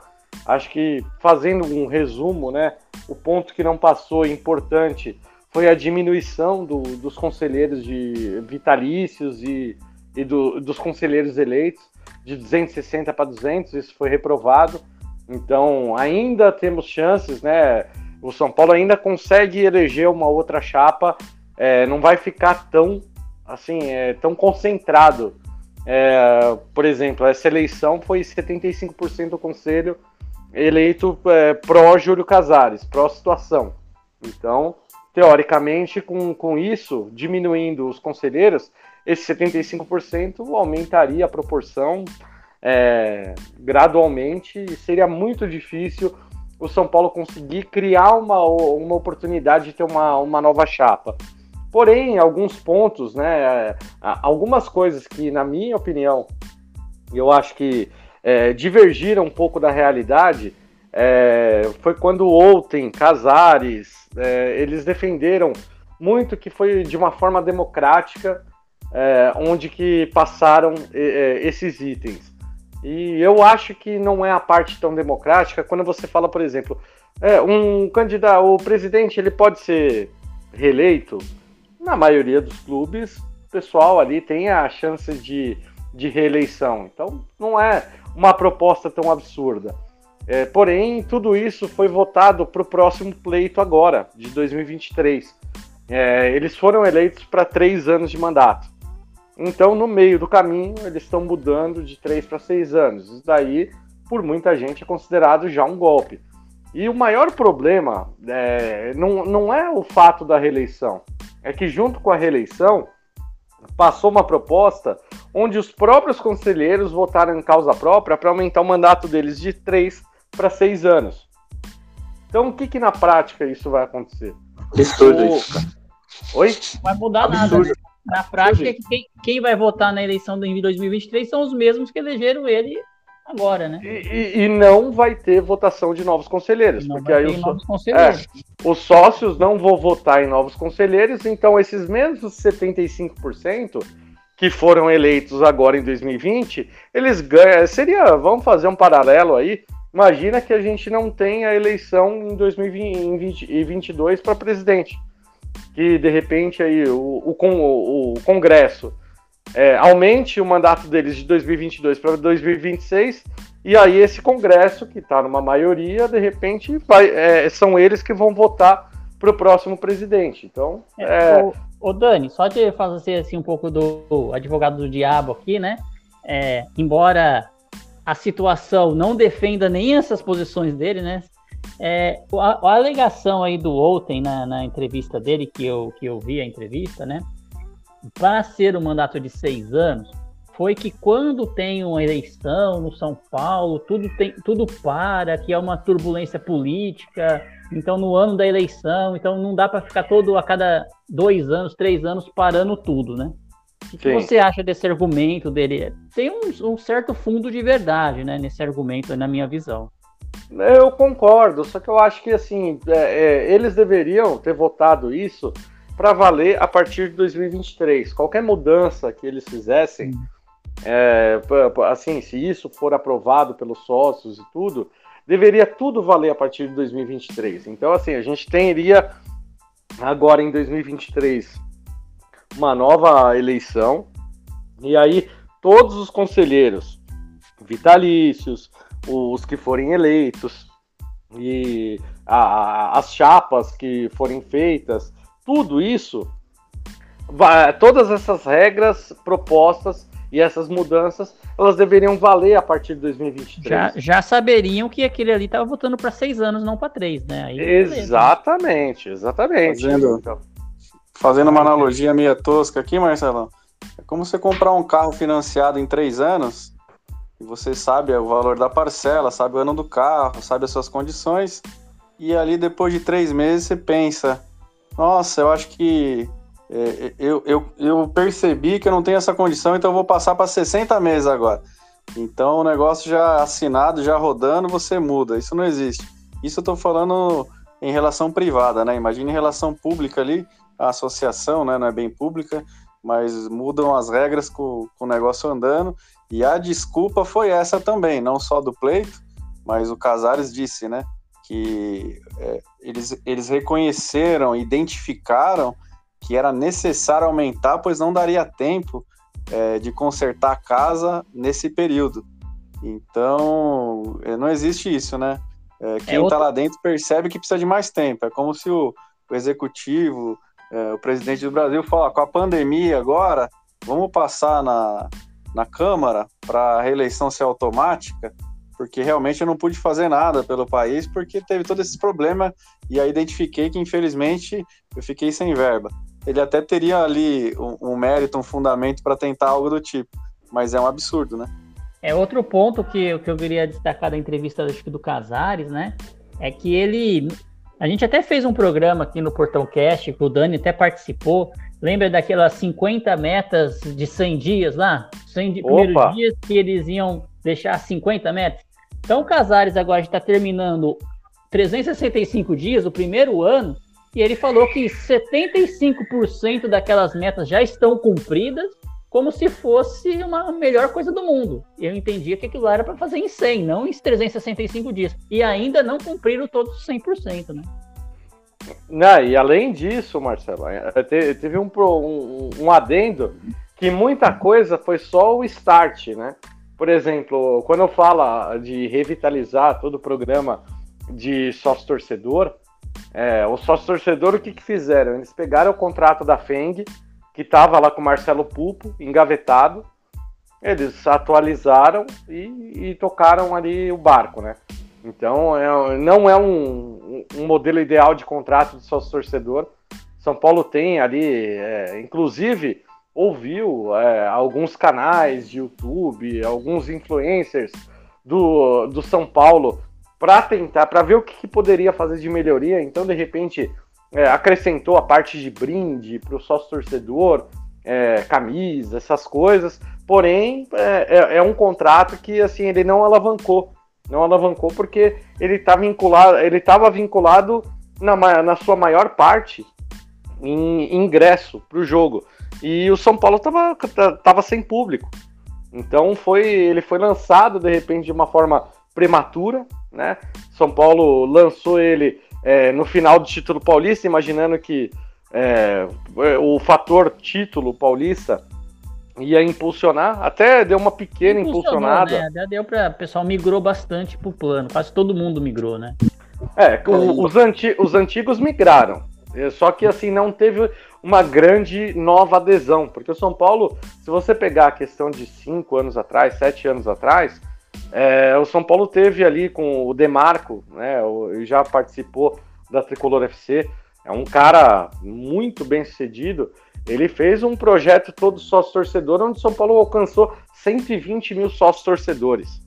Acho que fazendo um resumo, né, o ponto que não passou importante foi a diminuição do, dos conselheiros de vitalícios e, e do, dos conselheiros eleitos de 260 para 200, isso foi reprovado. Então, ainda temos chances, né? O São Paulo ainda consegue eleger uma outra chapa, é, não vai ficar tão assim, é, tão concentrado. É, por exemplo, essa eleição foi 75% do conselho eleito é, pró-Júlio Casares, pró-situação. Então, teoricamente, com, com isso, diminuindo os conselheiros, esse 75% aumentaria a proporção é, gradualmente e seria muito difícil o São Paulo conseguir criar uma, uma oportunidade de ter uma, uma nova chapa. Porém, alguns pontos, né, algumas coisas que, na minha opinião, eu acho que é, divergiram um pouco da realidade é, foi quando Outem, Casares, é, eles defenderam muito que foi de uma forma democrática é, onde que passaram é, é, esses itens. E eu acho que não é a parte tão democrática quando você fala, por exemplo, um candidato, o presidente ele pode ser reeleito. Na maioria dos clubes, o pessoal ali tem a chance de, de reeleição. Então, não é uma proposta tão absurda. É, porém, tudo isso foi votado para o próximo pleito agora, de 2023. É, eles foram eleitos para três anos de mandato. Então, no meio do caminho, eles estão mudando de três para seis anos. Isso daí, por muita gente, é considerado já um golpe. E o maior problema é, não, não é o fato da reeleição, é que junto com a reeleição passou uma proposta onde os próprios conselheiros votaram em causa própria para aumentar o mandato deles de três para seis anos. Então, o que, que na prática isso vai acontecer? Absurdo o... isso. Oi? Não vai mudar Absurdo. nada. Né? Na prática, é quem, quem, vai votar na eleição de 2023 são os mesmos que elegeram ele agora, né? E, e, e não vai ter votação de novos conselheiros, não porque aí os, novos conselheiros. É, os sócios não vão votar em novos conselheiros, então esses mesmos 75% que foram eleitos agora em 2020, eles ganham. Seria, vamos fazer um paralelo aí. Imagina que a gente não tem a eleição em 2022 para presidente, que de repente aí o, o, o Congresso é, aumente o mandato deles de 2022 para 2026 e aí esse Congresso, que está numa maioria, de repente vai, é, são eles que vão votar para o próximo presidente. Então, é, o, o, Dani, só de fazer assim um pouco do advogado do diabo aqui, né? É, embora a situação não defenda nem essas posições dele, né? É, a, a, alegação aí do Outen na, na, entrevista dele, que eu, que eu vi a entrevista, né? Para ser um mandato de seis anos, foi que quando tem uma eleição no São Paulo, tudo, tem, tudo para, que é uma turbulência política, então no ano da eleição, então não dá para ficar todo a cada dois anos, três anos parando tudo, né? O que, você acha desse argumento dele? Tem um, um, certo fundo de verdade, né, nesse argumento, na minha visão. Eu concordo, só que eu acho que assim é, é, eles deveriam ter votado isso para valer a partir de 2023. Qualquer mudança que eles fizessem. É, assim, se isso for aprovado pelos sócios e tudo, deveria tudo valer a partir de 2023. Então, assim, a gente teria agora em 2023 uma nova eleição, e aí todos os conselheiros vitalícios, os que forem eleitos, e a, a, as chapas que forem feitas, tudo isso, vai, todas essas regras propostas e essas mudanças, elas deveriam valer a partir de 2023. Já, já saberiam que aquele ali estava votando para seis anos, não para três, né? Aí, exatamente, exatamente. Fazendo, então. fazendo uma analogia meio tosca aqui, Marcelão, é como você comprar um carro financiado em três anos, e você sabe o valor da parcela, sabe o ano do carro, sabe as suas condições, e ali depois de três meses você pensa, nossa, eu acho que é, eu, eu, eu percebi que eu não tenho essa condição, então eu vou passar para 60 meses agora. Então o negócio já assinado, já rodando, você muda. Isso não existe. Isso eu estou falando em relação privada, né? Imagina em relação pública ali, a associação, né? Não é bem pública, mas mudam as regras com, com o negócio andando. E a desculpa foi essa também, não só do pleito, mas o Casares disse, né? Que é, eles, eles reconheceram, identificaram que era necessário aumentar, pois não daria tempo é, de consertar a casa nesse período. Então, é, não existe isso, né? É, quem está é lá dentro percebe que precisa de mais tempo. É como se o, o executivo, é, o presidente do Brasil fala, com a pandemia agora, vamos passar na, na Câmara para a reeleição ser automática, porque realmente eu não pude fazer nada pelo país, porque teve todo esse problema, e aí identifiquei que, infelizmente, eu fiquei sem verba ele até teria ali um, um mérito, um fundamento para tentar algo do tipo, mas é um absurdo, né? É outro ponto que, que eu queria destacar da entrevista acho que do Casares, né? É que ele. A gente até fez um programa aqui no Portão Cast, que o Dani até participou. Lembra daquelas 50 metas de 100 dias lá? 100 primeiros dias que eles iam deixar 50 metas. Então o Casares agora está terminando 365 dias, o primeiro ano, e ele falou que 75% daquelas metas já estão cumpridas, como se fosse uma melhor coisa do mundo. Eu entendia que aquilo era para fazer em 100, não em 365 dias. E ainda não cumpriram todos 100%, né? Não, e além disso, Marcelo, é, teve um, um, um adendo que muita coisa foi só o start, né? Por exemplo, quando eu falo de revitalizar todo o programa de sócio torcedor, é, o sócio torcedor, o que, que fizeram? Eles pegaram o contrato da Feng, que estava lá com o Marcelo Pupo, engavetado, eles atualizaram e, e, tocaram ali o barco, né? Então, é, não é um, um, modelo ideal de contrato de sócio torcedor. São Paulo tem ali, é, inclusive, ouviu é, alguns canais de YouTube, alguns influencers do, do São Paulo para tentar, para ver o que, que, poderia fazer de melhoria. Então, de repente, é, acrescentou a parte de brinde para o sócio torcedor, é, camisa, essas coisas. Porém, é, é, é, um contrato que assim ele não alavancou, não alavancou porque ele está vinculado, ele estava vinculado na, na sua maior parte em ingresso para o jogo. E o São Paulo estava tava sem público. Então foi, ele foi lançado de repente de uma forma prematura, né? São Paulo lançou ele é, no final do título paulista, imaginando que é, o fator título paulista ia impulsionar, até deu uma pequena impulsionada. Né? Deu para o pessoal migrou bastante pro plano, quase todo mundo migrou, né? É, o, os, anti, os antigos migraram, é, só que assim não teve uma grande nova adesão, porque o São Paulo, se você pegar a questão de cinco anos atrás, sete anos atrás, é, o São Paulo teve ali com o Demarco, né? Já participou da Tricolor FC, é um cara muito bem sucedido ele fez um projeto todo sócio-torcedor, onde São Paulo alcançou 120 mil sócios-torcedores.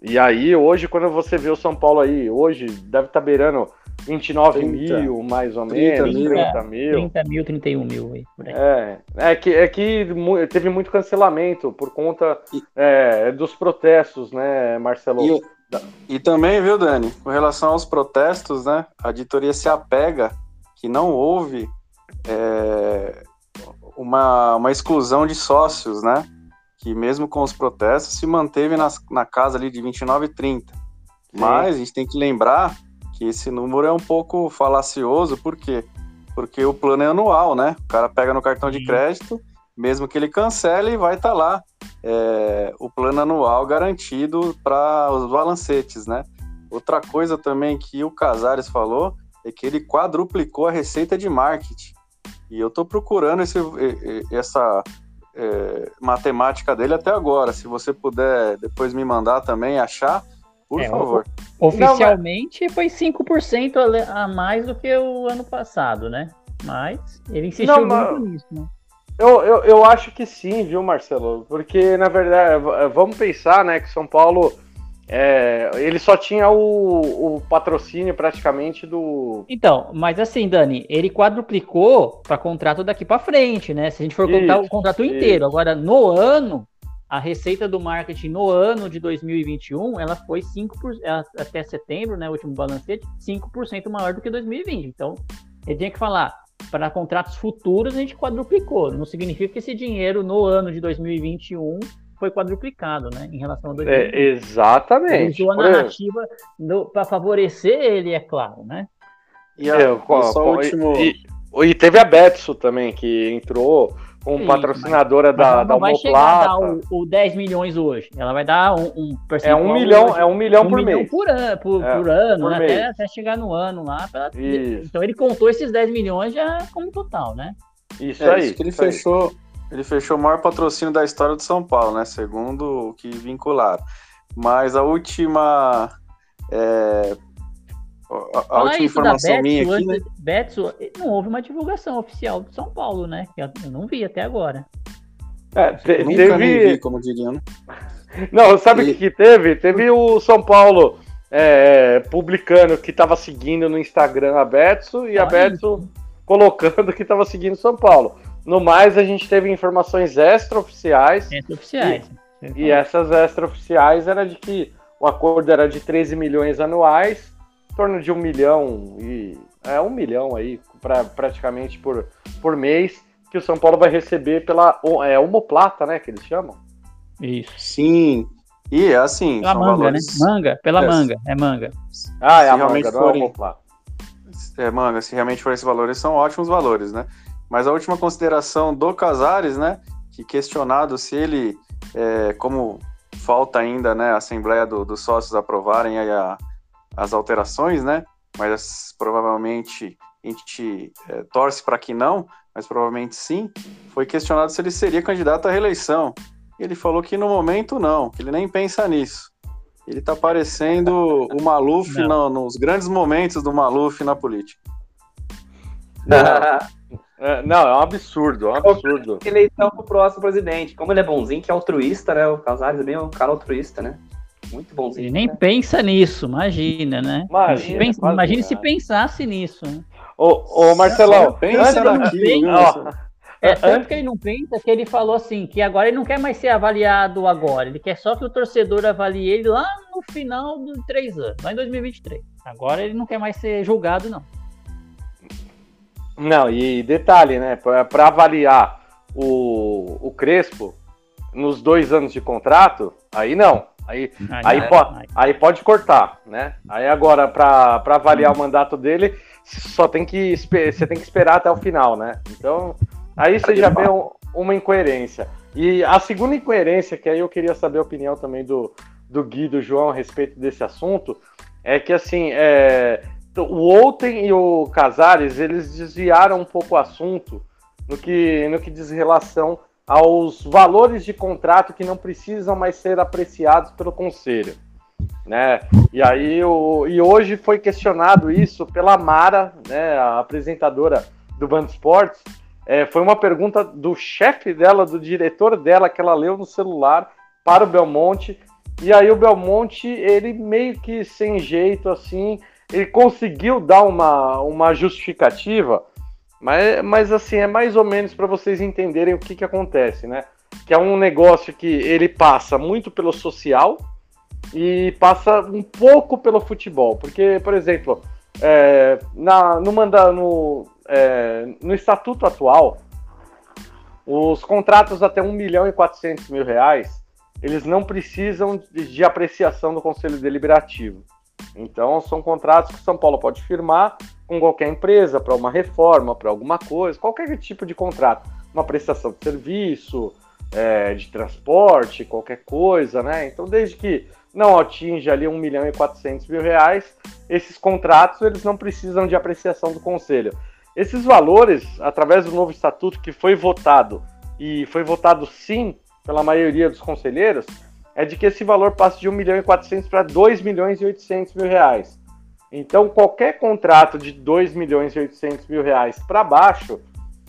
E aí, hoje, quando você vê o São Paulo aí, hoje deve estar tá beirando 29 30, mil, mais ou menos, 30 30 mil. 30 mil, 31 mil aí, por aí. É, é que, é que teve muito cancelamento por conta e, é, dos protestos, né, Marcelo? E, e também, viu, Dani, com relação aos protestos, né, a editoria se apega que não houve é, uma, uma exclusão de sócios, né? Que mesmo com os protestos se manteve nas, na casa ali de 29 e 30. Sim. Mas a gente tem que lembrar que esse número é um pouco falacioso, por quê? Porque o plano é anual, né? O cara pega no cartão de crédito, mesmo que ele cancele, vai estar tá lá é, o plano anual garantido para os balancetes, né? Outra coisa também que o Casares falou é que ele quadruplicou a receita de marketing. E eu estou procurando esse, essa é, matemática dele até agora. Se você puder depois me mandar também achar, por é, favor. Oficialmente Não, mas... foi 5% a mais do que o ano passado, né? Mas ele insistiu Não, muito nisso, né? Eu, eu, eu acho que sim, viu, Marcelo? Porque, na verdade, vamos pensar, né, que São Paulo é, ele só tinha o, o, patrocínio praticamente do. Então, mas assim, Dani, ele quadruplicou para contrato daqui para frente, né? Se a gente for contar o contrato isso. inteiro. Agora, no ano, a receita do marketing no ano de 2021, ela foi 5%, até setembro, né? O último balancete, 5% maior do que 2020. Então, ele tinha que falar. Para contratos futuros, a gente quadruplicou. Não significa que esse dinheiro no ano de 2021 foi quadruplicado, né, em relação a 2020. É, exatamente. Ele usou a narrativa para favorecer ele, é claro, né? E, a, é, qual, qual, último... e, e, teve a Betso também, que entrou como Sim, patrocinadora mas, da, mas da vai chegar a dar o, o 10 milhões hoje. Ela vai dar um, um É um milhão, hoje, é um milhão um por milhão mês. Por ano, por, é, por ano por né? até, até, chegar no ano lá. Pra... Então ele contou esses 10 milhões já como total, né? Isso é, aí. Isso que ele fechou. Aí ele fechou o maior patrocínio da história do São Paulo, né? Segundo o que vincularam. Mas a última. É, a, a última informação Betsu, minha aqui. Né? Betsu, não houve uma divulgação oficial do São Paulo, né? Eu não vi até agora. É, te, Nunca teve... vi, como diriam, né? Não, sabe o e... que, que teve? Teve o São Paulo é, publicando que estava seguindo no Instagram a Betsu e ah, a Betsu colocando que estava seguindo São Paulo. No mais, a gente teve informações extraoficiais. Extraoficiais. E, e essas extraoficiais era de que o acordo era de 13 milhões anuais, em torno de um milhão e. É um milhão aí, pra, praticamente por, por mês, que o São Paulo vai receber pela é, homoplata, né? Que eles chamam. Isso. Sim. E é assim. Pela manga, valores... né? Manga, pela é. manga, é manga. Ah, é a manga, não é homoplata. É manga, se realmente for esses valores, são ótimos valores, né? Mas a última consideração do Casares, né, que questionado se ele, é, como falta ainda né, a Assembleia do, dos Sócios aprovarem a, as alterações, né, mas provavelmente a gente é, torce para que não, mas provavelmente sim, foi questionado se ele seria candidato à reeleição. Ele falou que no momento não, que ele nem pensa nisso. Ele está parecendo o Maluf no, nos grandes momentos do Maluf na política. É, não, é um absurdo, é um absurdo. Eleição pro próximo presidente. Como ele é bonzinho, que é altruísta, né? O Casares é bem um cara altruísta, né? Muito bonzinho. Ele nem né? pensa nisso, imagina, né? Imagina, pensa, imagine se pensasse nisso. Né? Ô, ô Marcelão, pensa naquilo. É tanto que ele não pensa que ele falou assim, que agora ele não quer mais ser avaliado agora, ele quer só que o torcedor avalie ele lá no final de três anos, lá em 2023. Agora ele não quer mais ser julgado, não. Não, e detalhe, né? Para avaliar o, o Crespo nos dois anos de contrato, aí não. Aí, aí, aí, po aí pode cortar, né? Aí agora, para avaliar o mandato dele, só tem que você tem que esperar até o final, né? Então, aí você já vê um, uma incoerência. E a segunda incoerência, que aí eu queria saber a opinião também do, do Gui do João a respeito desse assunto, é que assim, é, o Outem e o Casares, eles desviaram um pouco o assunto no que, no que diz relação aos valores de contrato que não precisam mais ser apreciados pelo conselho. Né? E aí o, e hoje foi questionado isso pela Mara, né, a apresentadora do Band Esportes. É, foi uma pergunta do chefe dela, do diretor dela, que ela leu no celular para o Belmonte. E aí o Belmonte, ele meio que sem jeito assim, ele conseguiu dar uma, uma justificativa mas, mas assim, é mais ou menos para vocês entenderem o que, que acontece, né? Que é um negócio que ele passa muito pelo social e passa um pouco pelo futebol. Porque, por exemplo, é, na, no, manda, no, é, no estatuto atual, os contratos até 1 milhão e 400 mil reais, eles não precisam de, de apreciação do Conselho Deliberativo. Então, são contratos que o São Paulo pode firmar com qualquer empresa para uma reforma, para alguma coisa, qualquer tipo de contrato, uma prestação de serviço, é, de transporte, qualquer coisa, né? Então, desde que não atinja ali 1 milhão e 400 mil reais, esses contratos eles não precisam de apreciação do conselho. Esses valores, através do novo estatuto que foi votado e foi votado sim pela maioria dos conselheiros, é de que esse valor passe de 1 milhão e 400 para 2 milhões e 800 mil reais. Então, qualquer contrato de 2 milhões e 800 mil reais para baixo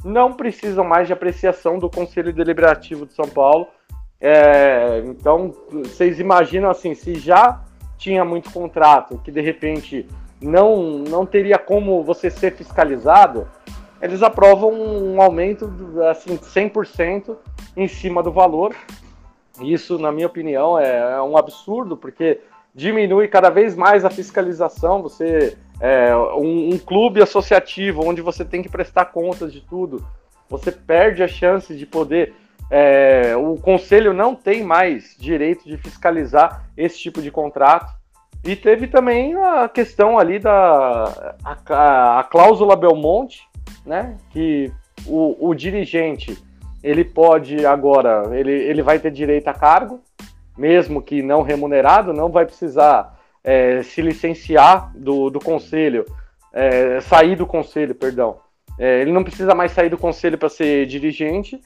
não precisa mais de apreciação do Conselho Deliberativo de São Paulo. É, então, vocês imaginam assim, se já tinha muito contrato que de repente não, não teria como você ser fiscalizado, eles aprovam um aumento assim 100% em cima do valor. Isso, na minha opinião, é, é um absurdo, porque diminui cada vez mais a fiscalização. Você é um, um, clube associativo onde você tem que prestar contas de tudo. Você perde a chance de poder. É, o conselho não tem mais direito de fiscalizar esse tipo de contrato. E teve também a questão ali da a, a cláusula Belmonte, né? Que o, o dirigente ele pode agora, ele, ele vai ter direito a cargo, mesmo que não remunerado, não vai precisar é, se licenciar do, do conselho, é, sair do conselho, perdão. É, ele não precisa mais sair do conselho para ser dirigente.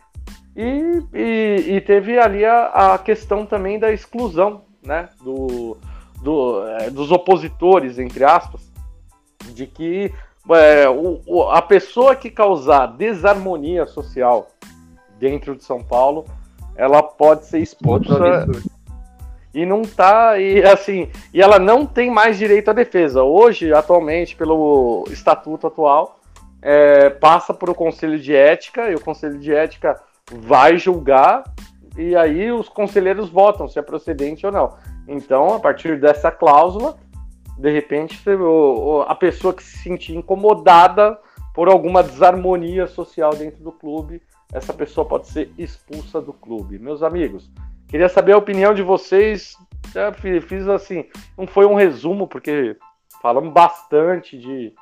E, e, e, teve ali a, a questão também da exclusão né, do, do, é, dos opositores, entre aspas, de que é, o, o, a pessoa que causar desarmonia social dentro de São Paulo, ela pode ser expulsa e não tá e assim e ela não tem mais direito à defesa. Hoje atualmente pelo estatuto atual é, passa por o conselho de ética e o conselho de ética vai julgar e aí os conselheiros votam se é procedente ou não. Então a partir dessa cláusula de repente a pessoa que se sentir incomodada por alguma desarmonia social dentro do clube essa pessoa pode ser expulsa do clube. Meus amigos Queria saber a opinião de vocês. Já fiz assim, não foi um resumo, porque falamos bastante de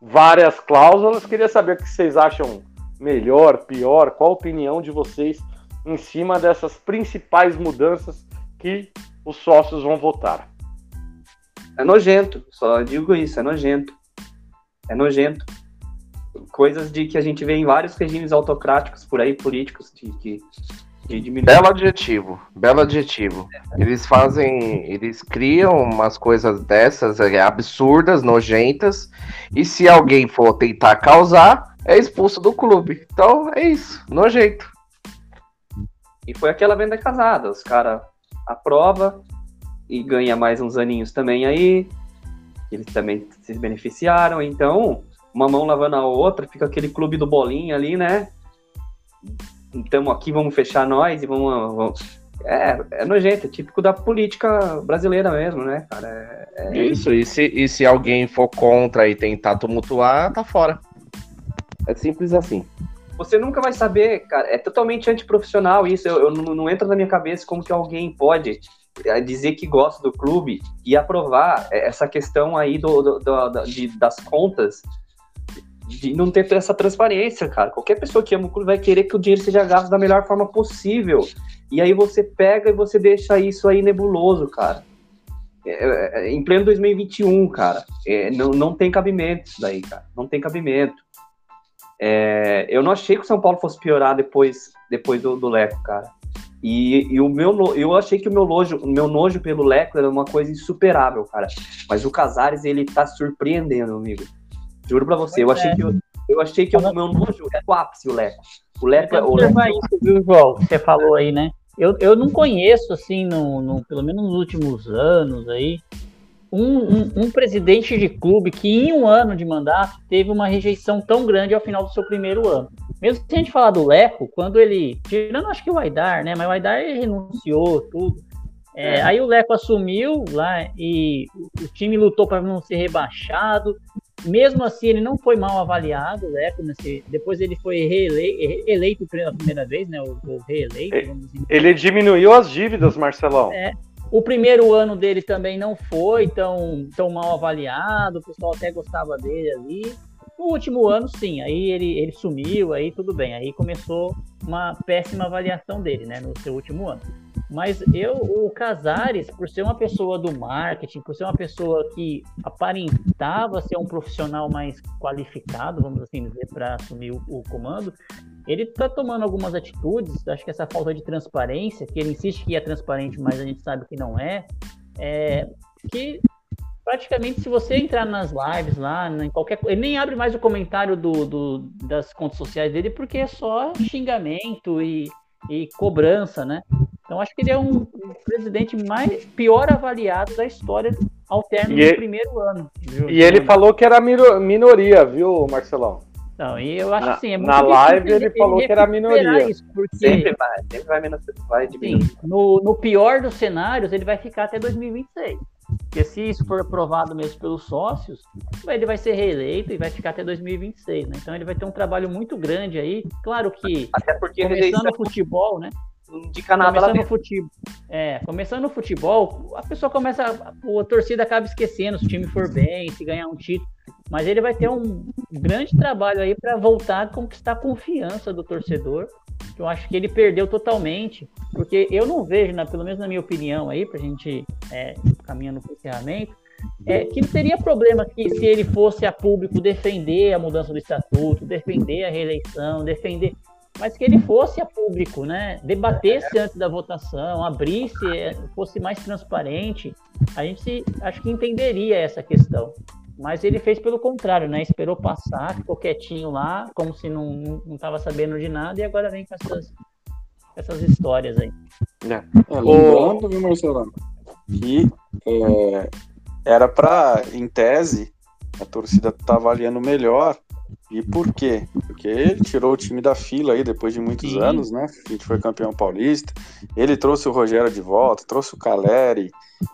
várias cláusulas. Queria saber o que vocês acham melhor, pior, qual a opinião de vocês em cima dessas principais mudanças que os sócios vão votar. É nojento, só digo isso, é nojento. É nojento. Coisas de que a gente vê em vários regimes autocráticos por aí, políticos, de que Belo adjetivo, belo adjetivo. Eles fazem, eles criam umas coisas dessas é, absurdas, nojentas, e se alguém for tentar causar, é expulso do clube. Então é isso, nojento. E foi aquela venda casada, os caras aprova e ganha mais uns aninhos também aí. Eles também se beneficiaram, então uma mão lavando a outra, fica aquele clube do bolinho ali, né? Estamos aqui, vamos fechar nós e vamos. vamos... É, é nojento, é típico da política brasileira mesmo, né, cara? É, é... Isso, e se, e se alguém for contra e tentar tumultuar, tá fora. É simples assim. Você nunca vai saber, cara, é totalmente antiprofissional isso, eu, eu não, não entra na minha cabeça como que alguém pode é, dizer que gosta do clube e aprovar essa questão aí do, do, do, do de, das contas de não ter essa transparência, cara. Qualquer pessoa que ama o clube vai querer que o dinheiro seja gasto da melhor forma possível. E aí você pega e você deixa isso aí nebuloso, cara. É, é, é em pleno 2021, cara. É, não, não tem cabimento isso daí, cara. Não tem cabimento. É, eu não achei que o São Paulo fosse piorar depois, depois do, do Leco, cara. E, e, o meu, eu achei que o meu nojo, o meu nojo pelo Leco era uma coisa insuperável, cara. Mas o Casares, ele tá surpreendendo, amigo. Juro pra você, eu achei, é. que eu, eu achei que o meu nojo é o ápice, o Leco. O Leco é o Leco. Isso, viu, João? Você falou aí, né? Eu, eu não conheço, assim, no, no, pelo menos nos últimos anos aí, um, um, um, presidente de clube que em um ano de mandato teve uma rejeição tão grande ao final do seu primeiro ano. Mesmo se a gente falar do Leco, quando ele. Tirando acho que o Aidar, né? Mas o Aidar renunciou, tudo. É, é. Aí o Leco assumiu lá e o time lutou para não ser rebaixado. Mesmo assim, ele não foi mal avaliado, Leco. Nesse, depois ele foi reeleito, eleito pela primeira vez, né? O, o reeleito. Ele diminuiu as dívidas, Marcelão. É. O primeiro ano dele também não foi tão, tão mal avaliado, o pessoal até gostava dele ali. No último ano, sim, aí ele, ele sumiu, aí tudo bem. Aí começou uma péssima avaliação dele, né, no seu último ano. Mas eu, o Casares, por ser uma pessoa do marketing, por ser uma pessoa que aparentava ser um profissional mais qualificado, vamos assim dizer, para assumir o, o, comando, ele está tomando algumas atitudes. Acho que essa falta de transparência, que ele insiste que é transparente, mas a gente sabe que não é, é que praticamente se você entrar nas lives lá, em qualquer ele nem abre mais o comentário do, do, das contas sociais dele porque é só xingamento e, e cobrança, né? Então acho que ele é um, presidente mais pior avaliado da história ao término e do primeiro ano. Viu? E ele falou que era minoria, viu, Marcelão? Não, e eu acho na, assim, é muito Na live ele falou que era minoria. Isso, porque, sempre vai, sempre vai, menos, vai diminuir. Sim, no, no pior dos cenários, ele vai ficar até 2026. Porque se isso for aprovado mesmo pelos sócios, ele vai ser reeleito e vai ficar até 2026, né? Então ele vai ter um trabalho muito grande aí. Claro que até porque começando o futebol, né? Indica nada começando no futebol, é, começando no futebol, a pessoa começa, a, a torcida acaba esquecendo se o time for bem, se ganhar um título, mas ele vai ter um grande trabalho aí para voltar a conquistar a confiança do torcedor que eu acho que ele perdeu totalmente, porque eu não vejo, né, pelo menos na minha opinião aí, para a gente é, caminhando para o encerramento, é, que não teria problema que se ele fosse a público defender a mudança do estatuto, defender a reeleição, defender, mas que ele fosse a público, né, debatesse antes da votação, abrisse, é, fosse mais transparente, a gente acho que entenderia essa questão. Mas ele fez pelo contrário, né? Esperou passar, ficou quietinho lá, como se não estava sabendo de nada, e agora vem com essas, essas histórias aí. É. É, lembrando, viu, Marcelo, que é, era para, em tese, a torcida tá avaliando melhor. E por quê? Porque ele tirou o time da fila aí depois de muitos Sim. anos, né? A gente foi campeão paulista. Ele trouxe o Rogério de volta, trouxe o Caleri,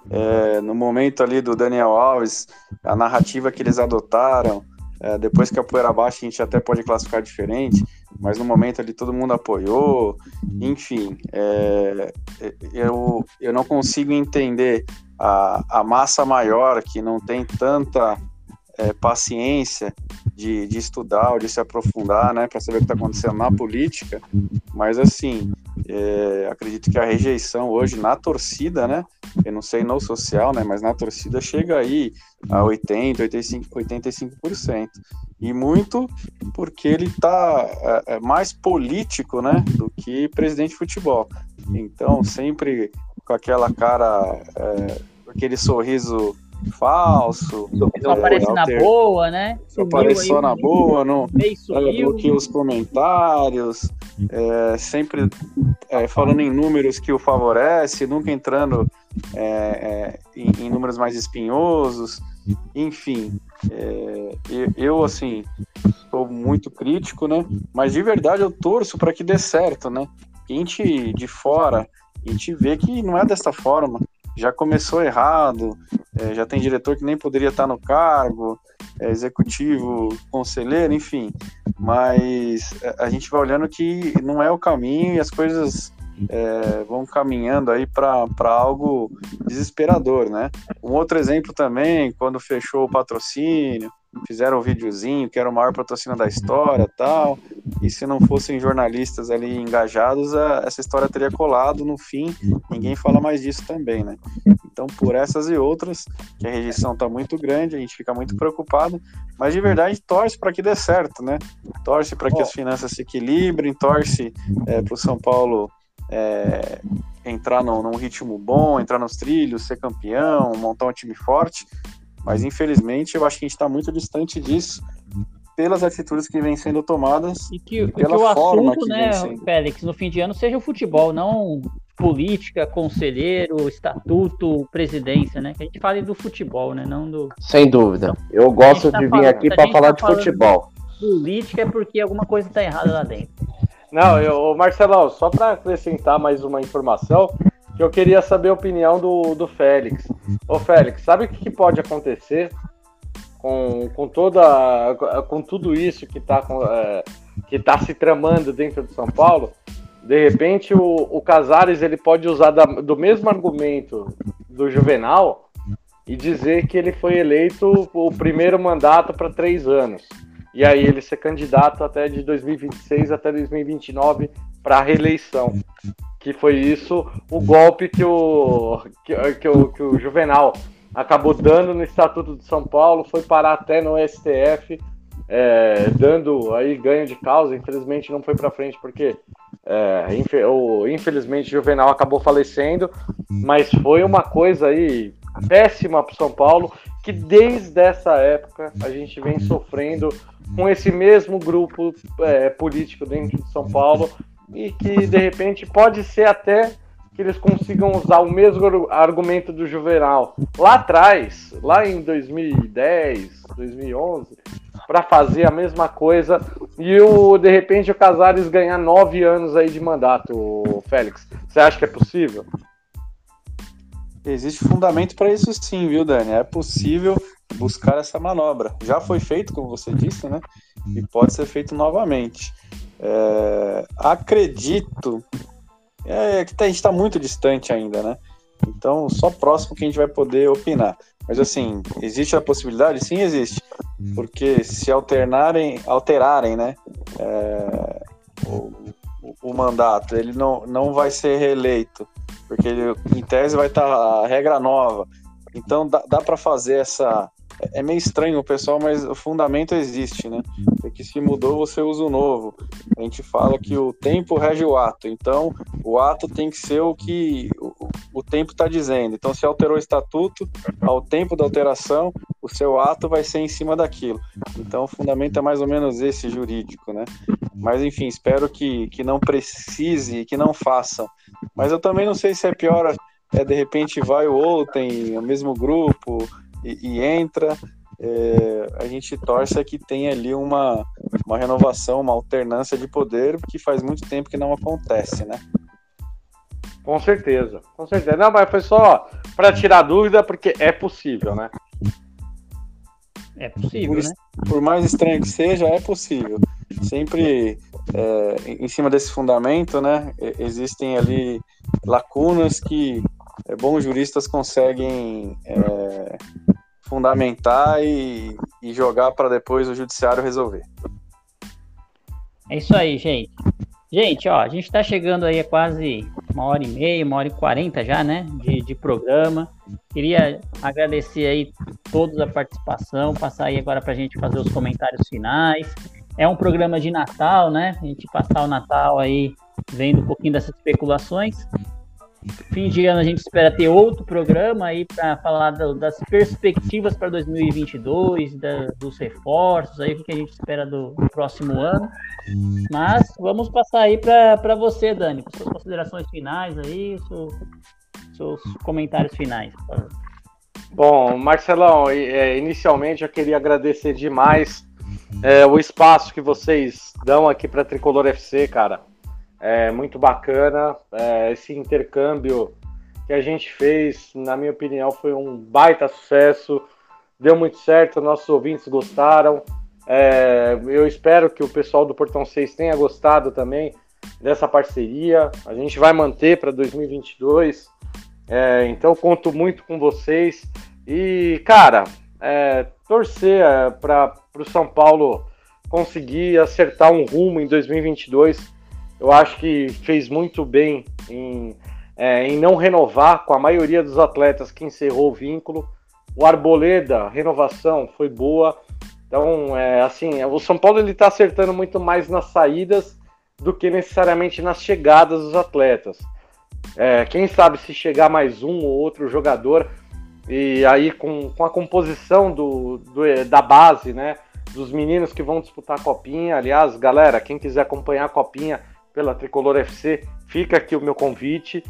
é, no momento ali do Daniel Alves, a narrativa que eles adotaram, é, depois que a poeira baixa a gente até pode classificar diferente, mas no momento ali todo mundo apoiou, enfim, é, eu, eu não consigo entender a, a massa maior que não tem tanta é, paciência de, de estudar ou de se aprofundar, né, para saber o que está acontecendo na política, mas assim, é, acredito que a rejeição hoje na torcida, né, eu não sei no social, né, mas na torcida chega aí a 80, 85, 85%, e muito porque ele está é, é, mais político, né, do que presidente de futebol. Então, sempre com aquela cara, é, aquele sorriso falso. Só aparece na boa, né? Só aparece só na boa, não bloqueia os comentários, é, sempre é, falando em números que o favorece, nunca entrando é, é em, em, números mais espinhosos, enfim. É, eu, assim, estou muito crítico, né? Mas de verdade eu torço para que dê certo, né? A gente de fora, a gente vê que não é dessa forma já começou errado, é, já tem diretor que nem poderia estar no cargo, é, executivo, conselheiro, enfim. Mas é, a gente vai olhando que não é o caminho e as coisas é, vão caminhando aí para algo desesperador, né? Um outro exemplo também, quando fechou o patrocínio, fizeram um videozinho que era o maior patrocínio da história tal. E se não fossem jornalistas ali engajados, a, essa história teria colado no fim. Ninguém fala mais disso também, né? Então, por essas e outras, que a rejeição está muito grande, a gente fica muito preocupado, mas de verdade torce para que dê certo, né? Torce para que as finanças se equilibrem, torce é, para o São Paulo é, entrar num, num, ritmo bom, entrar nos trilhos, ser campeão, montar um time forte. Mas infelizmente eu acho que a gente está muito distante disso pelas atitudes que vêm sendo tomadas e que, pela que o forma assunto, que né, sendo... Félix, no fim de ano seja o futebol, não política, conselheiro, estatuto, presidência, né? Que a gente fale do futebol, né? Não do. Sem dúvida. Então, eu gosto tá de vir falando, aqui para falar tá de futebol. Política é porque alguma coisa está errada lá dentro. Não, eu, Marcelão, só para acrescentar mais uma informação, que eu queria saber a opinião do, do Félix. Ô Félix, sabe o que, que pode acontecer com, com toda com tudo isso que está é, que tá se tramando dentro de São Paulo? De repente o, o Casares ele pode usar da, do mesmo argumento do Juvenal e dizer que ele foi eleito o primeiro mandato para três anos. E aí ele ser candidato até de 2026 até 2029 para a reeleição que foi isso o golpe que o, que, que, o, que o Juvenal acabou dando no Estatuto de São Paulo, foi parar até no STF, é, dando aí ganho de causa. Infelizmente não foi para frente porque é, o, infelizmente Juvenal acabou falecendo, mas foi uma coisa aí péssima para São Paulo que desde essa época a gente vem sofrendo com esse mesmo grupo é, político dentro de São Paulo e que de repente pode ser até que eles consigam usar o mesmo argumento do Juvenal lá atrás, lá em 2010, 2011, para fazer a mesma coisa e o de repente o Casares ganhar nove anos aí de mandato, Félix. Você acha que é possível? Existe fundamento para isso sim, viu, Dani? É possível buscar essa manobra. Já foi feito, como você disse, né? E pode ser feito novamente. É, acredito é, que tá, a gente está muito distante ainda, né? Então, só próximo que a gente vai poder opinar. Mas assim, existe a possibilidade? Sim, existe. Porque se alternarem, alterarem, né? É, o, o, mandato, ele não, não vai ser reeleito. Porque ele, em tese vai estar a regra nova. Então dá, dá para fazer essa, é meio estranho o pessoal, mas o fundamento existe, né? Porque se mudou, você usa o novo. A gente fala que o tempo rege o ato, então o ato tem que ser o que o, o tempo está dizendo. Então, se alterou o estatuto, ao tempo da alteração, o seu ato vai ser em cima daquilo. Então, o fundamento é mais ou menos esse jurídico, né? Mas, enfim, espero que, que não precise e que não façam. Mas eu também não sei se é pior, é de repente vai o outro, tem o mesmo grupo e, e entra. É, a gente torce que tenha ali uma, uma renovação, uma alternância de poder, que faz muito tempo que não acontece, né? Com certeza, com certeza. Não, mas foi só para tirar dúvida, porque é possível, né? É possível, por, né? Por mais estranho que seja, é possível. Sempre é, em cima desse fundamento, né? Existem ali lacunas que é, bons juristas conseguem é, fundamentar e, e jogar para depois o judiciário resolver. É isso aí, gente. Gente, ó, a gente está chegando aí a quase uma hora e meia, uma hora e quarenta já, né, de, de programa. Queria agradecer aí todos a participação, passar aí agora para a gente fazer os comentários finais. É um programa de Natal, né? A gente passar o Natal aí vendo um pouquinho dessas especulações. Fim de ano a gente espera ter outro programa aí para falar do, das perspectivas para 2022, da, dos reforços, aí o que a gente espera do, próximo ano. Mas vamos passar aí para você, Dani, com suas considerações finais aí, seus, seus comentários finais. Bom, Marcelão, é, inicialmente eu queria agradecer demais é, o espaço que vocês dão aqui para Tricolor FC, cara. É muito bacana é, esse intercâmbio que a gente fez, na minha opinião, foi um baita sucesso. Deu muito certo, nossos ouvintes gostaram. É, eu espero que o pessoal do Portão 6 tenha gostado também dessa parceria. A gente vai manter para 2022. É, então conto muito com vocês. E, cara, é, torcer é, para o São Paulo conseguir acertar um rumo em 2022. Eu acho que fez muito bem em, é, em não renovar com a maioria dos atletas que encerrou o vínculo. O Arboleda, renovação foi boa. Então, é, assim, o São Paulo ele está acertando muito mais nas saídas do que necessariamente nas chegadas dos atletas. É, quem sabe se chegar mais um ou outro jogador e aí com, com a composição do, do, da base, né, dos meninos que vão disputar a copinha. Aliás, galera, quem quiser acompanhar a copinha pela Tricolor FC, fica aqui o meu convite.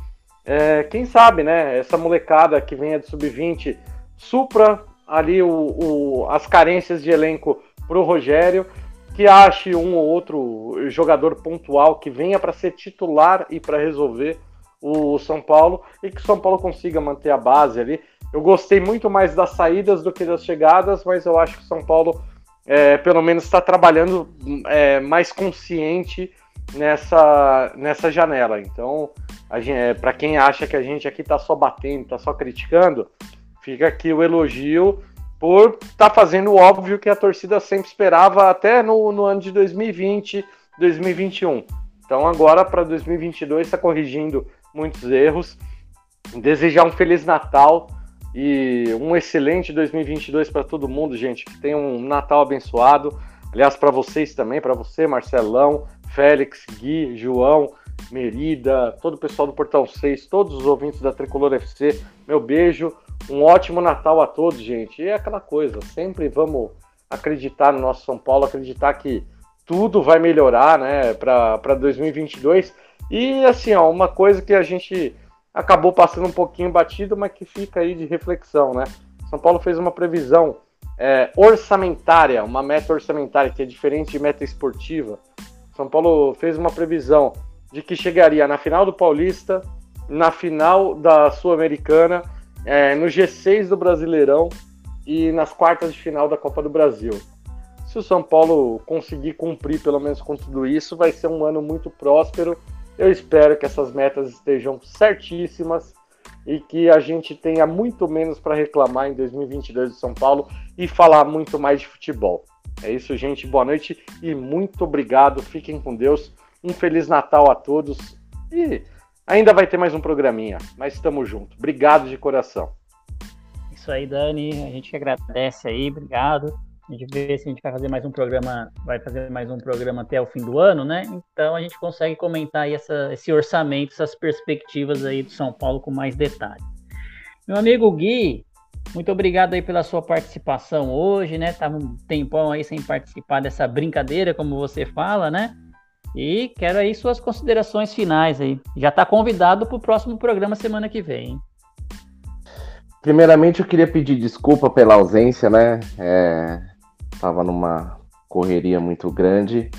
É, quem sabe, né, essa molecada que venha de sub-20 supra ali o, o, as carências de elenco para o Rogério, que ache um ou outro jogador pontual que venha para ser titular e para resolver o São Paulo e que o São Paulo consiga manter a base ali. Eu gostei muito mais das saídas do que das chegadas, mas eu acho que o São Paulo, é, pelo menos, está trabalhando é, mais consciente nessa, nessa janela. Então, é, para quem acha que a gente aqui está só batendo, está só criticando, Fica aqui o elogio por estar tá fazendo o óbvio que a torcida sempre esperava até no, no ano de 2020, 2021. Então agora para 2022 está corrigindo muitos erros. Desejar um feliz Natal e um excelente 2022 para todo mundo, gente. Que tenha um Natal abençoado. Aliás, para vocês também, para você, Marcelão, Félix, Gui, João, Merida, todo o pessoal do Portal 6, todos os ouvintes da Tricolor FC, meu beijo, um ótimo Natal a todos, gente. E é aquela coisa, sempre vamos acreditar no nosso São Paulo, acreditar que tudo vai melhorar, né, para 2022. E assim, ó, uma coisa que a gente acabou passando um pouquinho batido, mas que fica aí de reflexão, né? São Paulo fez uma previsão é, orçamentária, uma meta orçamentária que é diferente de meta esportiva. São Paulo fez uma previsão de que chegaria na final do Paulista, na final da Sul-Americana é, no G6 do Brasileirão e nas quartas de final da Copa do Brasil. Se o São Paulo conseguir cumprir pelo menos com tudo isso, vai ser um ano muito próspero. Eu espero que essas metas estejam certíssimas e que a gente tenha muito menos para reclamar em 2022 do São Paulo e falar muito mais de futebol. É isso, gente. Boa noite e muito obrigado. Fiquem com Deus. Um feliz Natal a todos e Ainda vai ter mais um programinha, mas estamos juntos. Obrigado de coração. Isso aí, Dani. A gente agradece aí, obrigado. A gente vê se a gente vai fazer mais um programa, vai fazer mais um programa até o fim do ano, né? Então a gente consegue comentar aí essa, esse orçamento, essas perspectivas aí do São Paulo com mais detalhes. Meu amigo Gui, muito obrigado aí pela sua participação hoje, né? Tava um tempão aí sem participar dessa brincadeira, como você fala, né? E quero aí suas considerações finais aí. Já está convidado para o próximo programa semana que vem. Hein? Primeiramente, eu queria pedir desculpa pela ausência, né? É, tava numa correria muito grande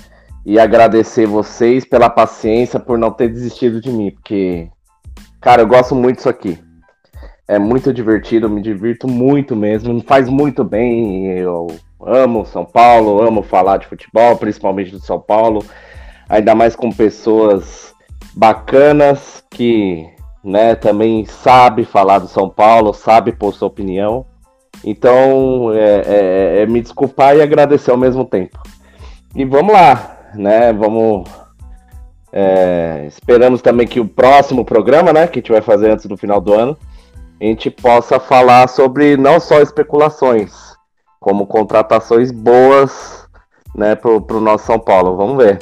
e agradecer vocês pela paciência por não ter desistido de mim, porque, cara, eu gosto muito disso aqui. É muito divertido, me divirto muito mesmo, me faz muito bem. Eu amo São Paulo, amo falar de futebol, principalmente do São Paulo ainda mais com pessoas bacanas que né, também sabe falar do São Paulo, sabe pôr sua opinião. Então, é, é, é, me desculpar e agradecer ao mesmo tempo. E vamos lá, né? Vamos. É, esperamos também que o próximo programa, né, que a gente vai fazer antes do final do ano, a gente possa falar sobre não só especulações, como contratações boas, né, para o nosso São Paulo. Vamos ver.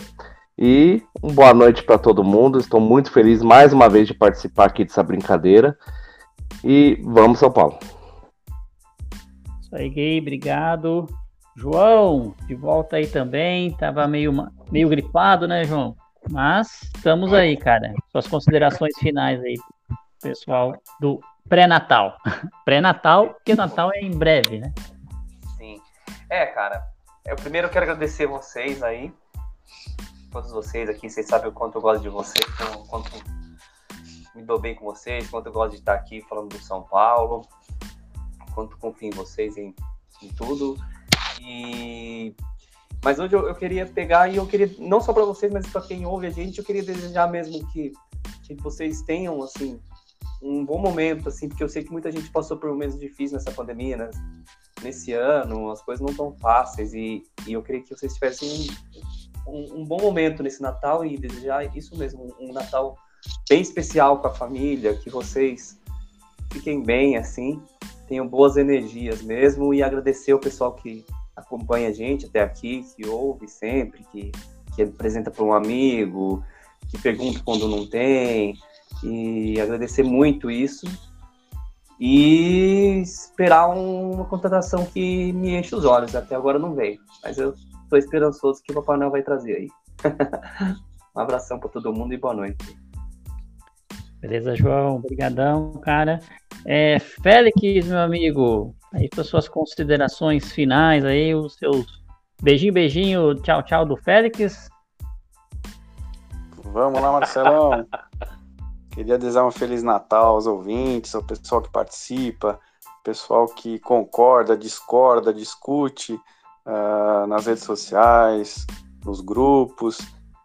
E uma boa noite para todo mundo. Estou muito feliz mais uma vez de participar aqui dessa brincadeira. E vamos, São Paulo. Isso aí, Gui, obrigado. João, de volta aí também. Tava meio, meio gripado, né, João? Mas estamos aí, cara. Suas considerações finais aí, pessoal do pré-natal. pré-natal, porque Natal é em breve, né? Sim. É, cara. Eu primeiro quero agradecer vocês aí todos vocês aqui, vocês sabem o quanto eu gosto de vocês, o quanto me dou bem com vocês, quanto eu gosto de estar aqui falando do São Paulo, quanto confio em vocês em, em tudo. E mas hoje eu, eu, queria pegar e eu queria não só para vocês, mas para quem ouve a gente, eu queria desejar mesmo que, que vocês tenham assim um bom momento, assim, porque eu sei que muita gente passou por momentos difíceis nessa pandemia, né? nesse ano as coisas não estão fáceis e, e, eu queria que vocês tivessem um, um, um, bom momento nesse Natal e desejar isso mesmo, um Natal bem especial com a família, que vocês fiquem bem assim, tenham boas energias mesmo e agradecer o pessoal que acompanha a gente até aqui, que ouve sempre, que, que apresenta para um amigo, que pergunta quando não tem, e agradecer muito isso e esperar uma contratação que me enche os olhos. Até agora não veio, mas eu estou esperançoso que o Papai Noel vai trazer aí. um abração para todo mundo e boa noite. Beleza, João? Obrigadão, cara. É, Félix, meu amigo, aí para suas considerações finais aí, os seus beijinho, beijinho, tchau, tchau do Félix. Vamos lá, Marcelão. Queria desejar um Feliz Natal aos ouvintes, ao pessoal que participa, pessoal que concorda, discorda, discute uh, nas redes sociais, nos grupos,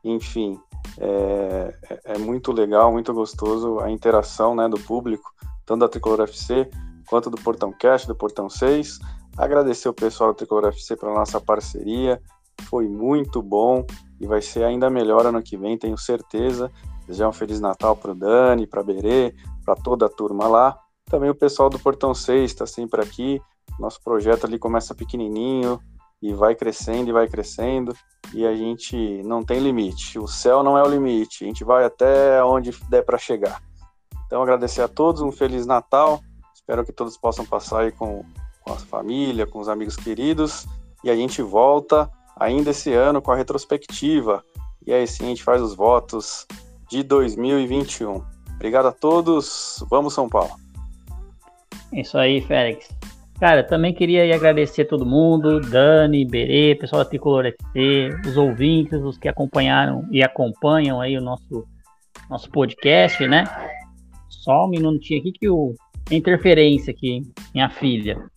enfim. É, é, é, muito legal, muito gostoso a interação né, do público, tanto da Tricolor FC quanto do Portão Cash, do Portão 6. Agradecer o pessoal da Tricolor FC pela nossa parceria, foi muito bom e vai ser ainda melhor ano que vem, tenho certeza. Desejar um Feliz Natal para o Dani, para a Berê, para toda a turma lá. Também o pessoal do Portão 6 está sempre aqui. Nosso projeto ali começa pequenininho e vai crescendo e vai crescendo e a gente não tem limite. O céu não é o limite, a gente vai até onde der para chegar. Então agradecer a todos, um feliz Natal. Espero que todos possam passar aí com, com a família, com os amigos queridos e a gente volta ainda esse ano com a retrospectiva. E aí sim a gente faz os votos de 2021. Obrigado a todos. Vamos, São Paulo. Isso aí, Félix. Cara, também queria agradecer a todo mundo, Dani, Berê, pessoal da Tricolor FC, os ouvintes, os que acompanharam e acompanham aí o nosso, nosso podcast, né? Só um minutinho aqui que o interferência aqui, minha filha.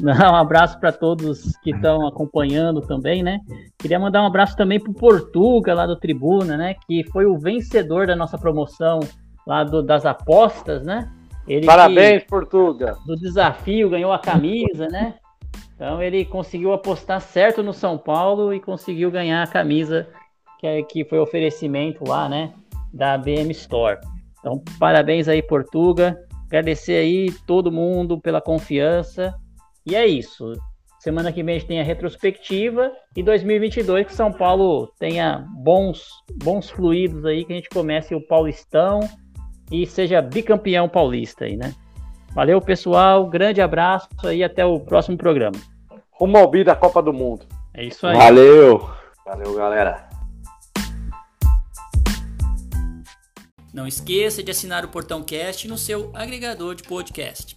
Um abraço para todos que estão acompanhando também, né? Queria mandar um abraço também para o Portuga, lá do Tribuna, né? Que foi o vencedor da nossa promoção lá do, das apostas, né? Ele Parabéns, que, Portuga! Do desafio, ganhou a camisa, né? Então ele conseguiu apostar certo no São Paulo e conseguiu ganhar a camisa que, é, que foi oferecimento lá, né? Da BM Store. Então, parabéns aí, Portuga. Agradecer aí todo mundo pela confiança. E é isso. Semana que vem a gente tem a retrospectiva e 2022 que São Paulo tenha bons, bons fluidos aí, que a gente comece o Paulistão e seja bicampeão paulista aí, né? Valeu, pessoal. Grande abraço e até o próximo programa. Rumo ao bi da Copa do Mundo. É isso aí. Valeu. Valeu, galera. Não esqueça de assinar o Portão Cast no seu agregador de podcast.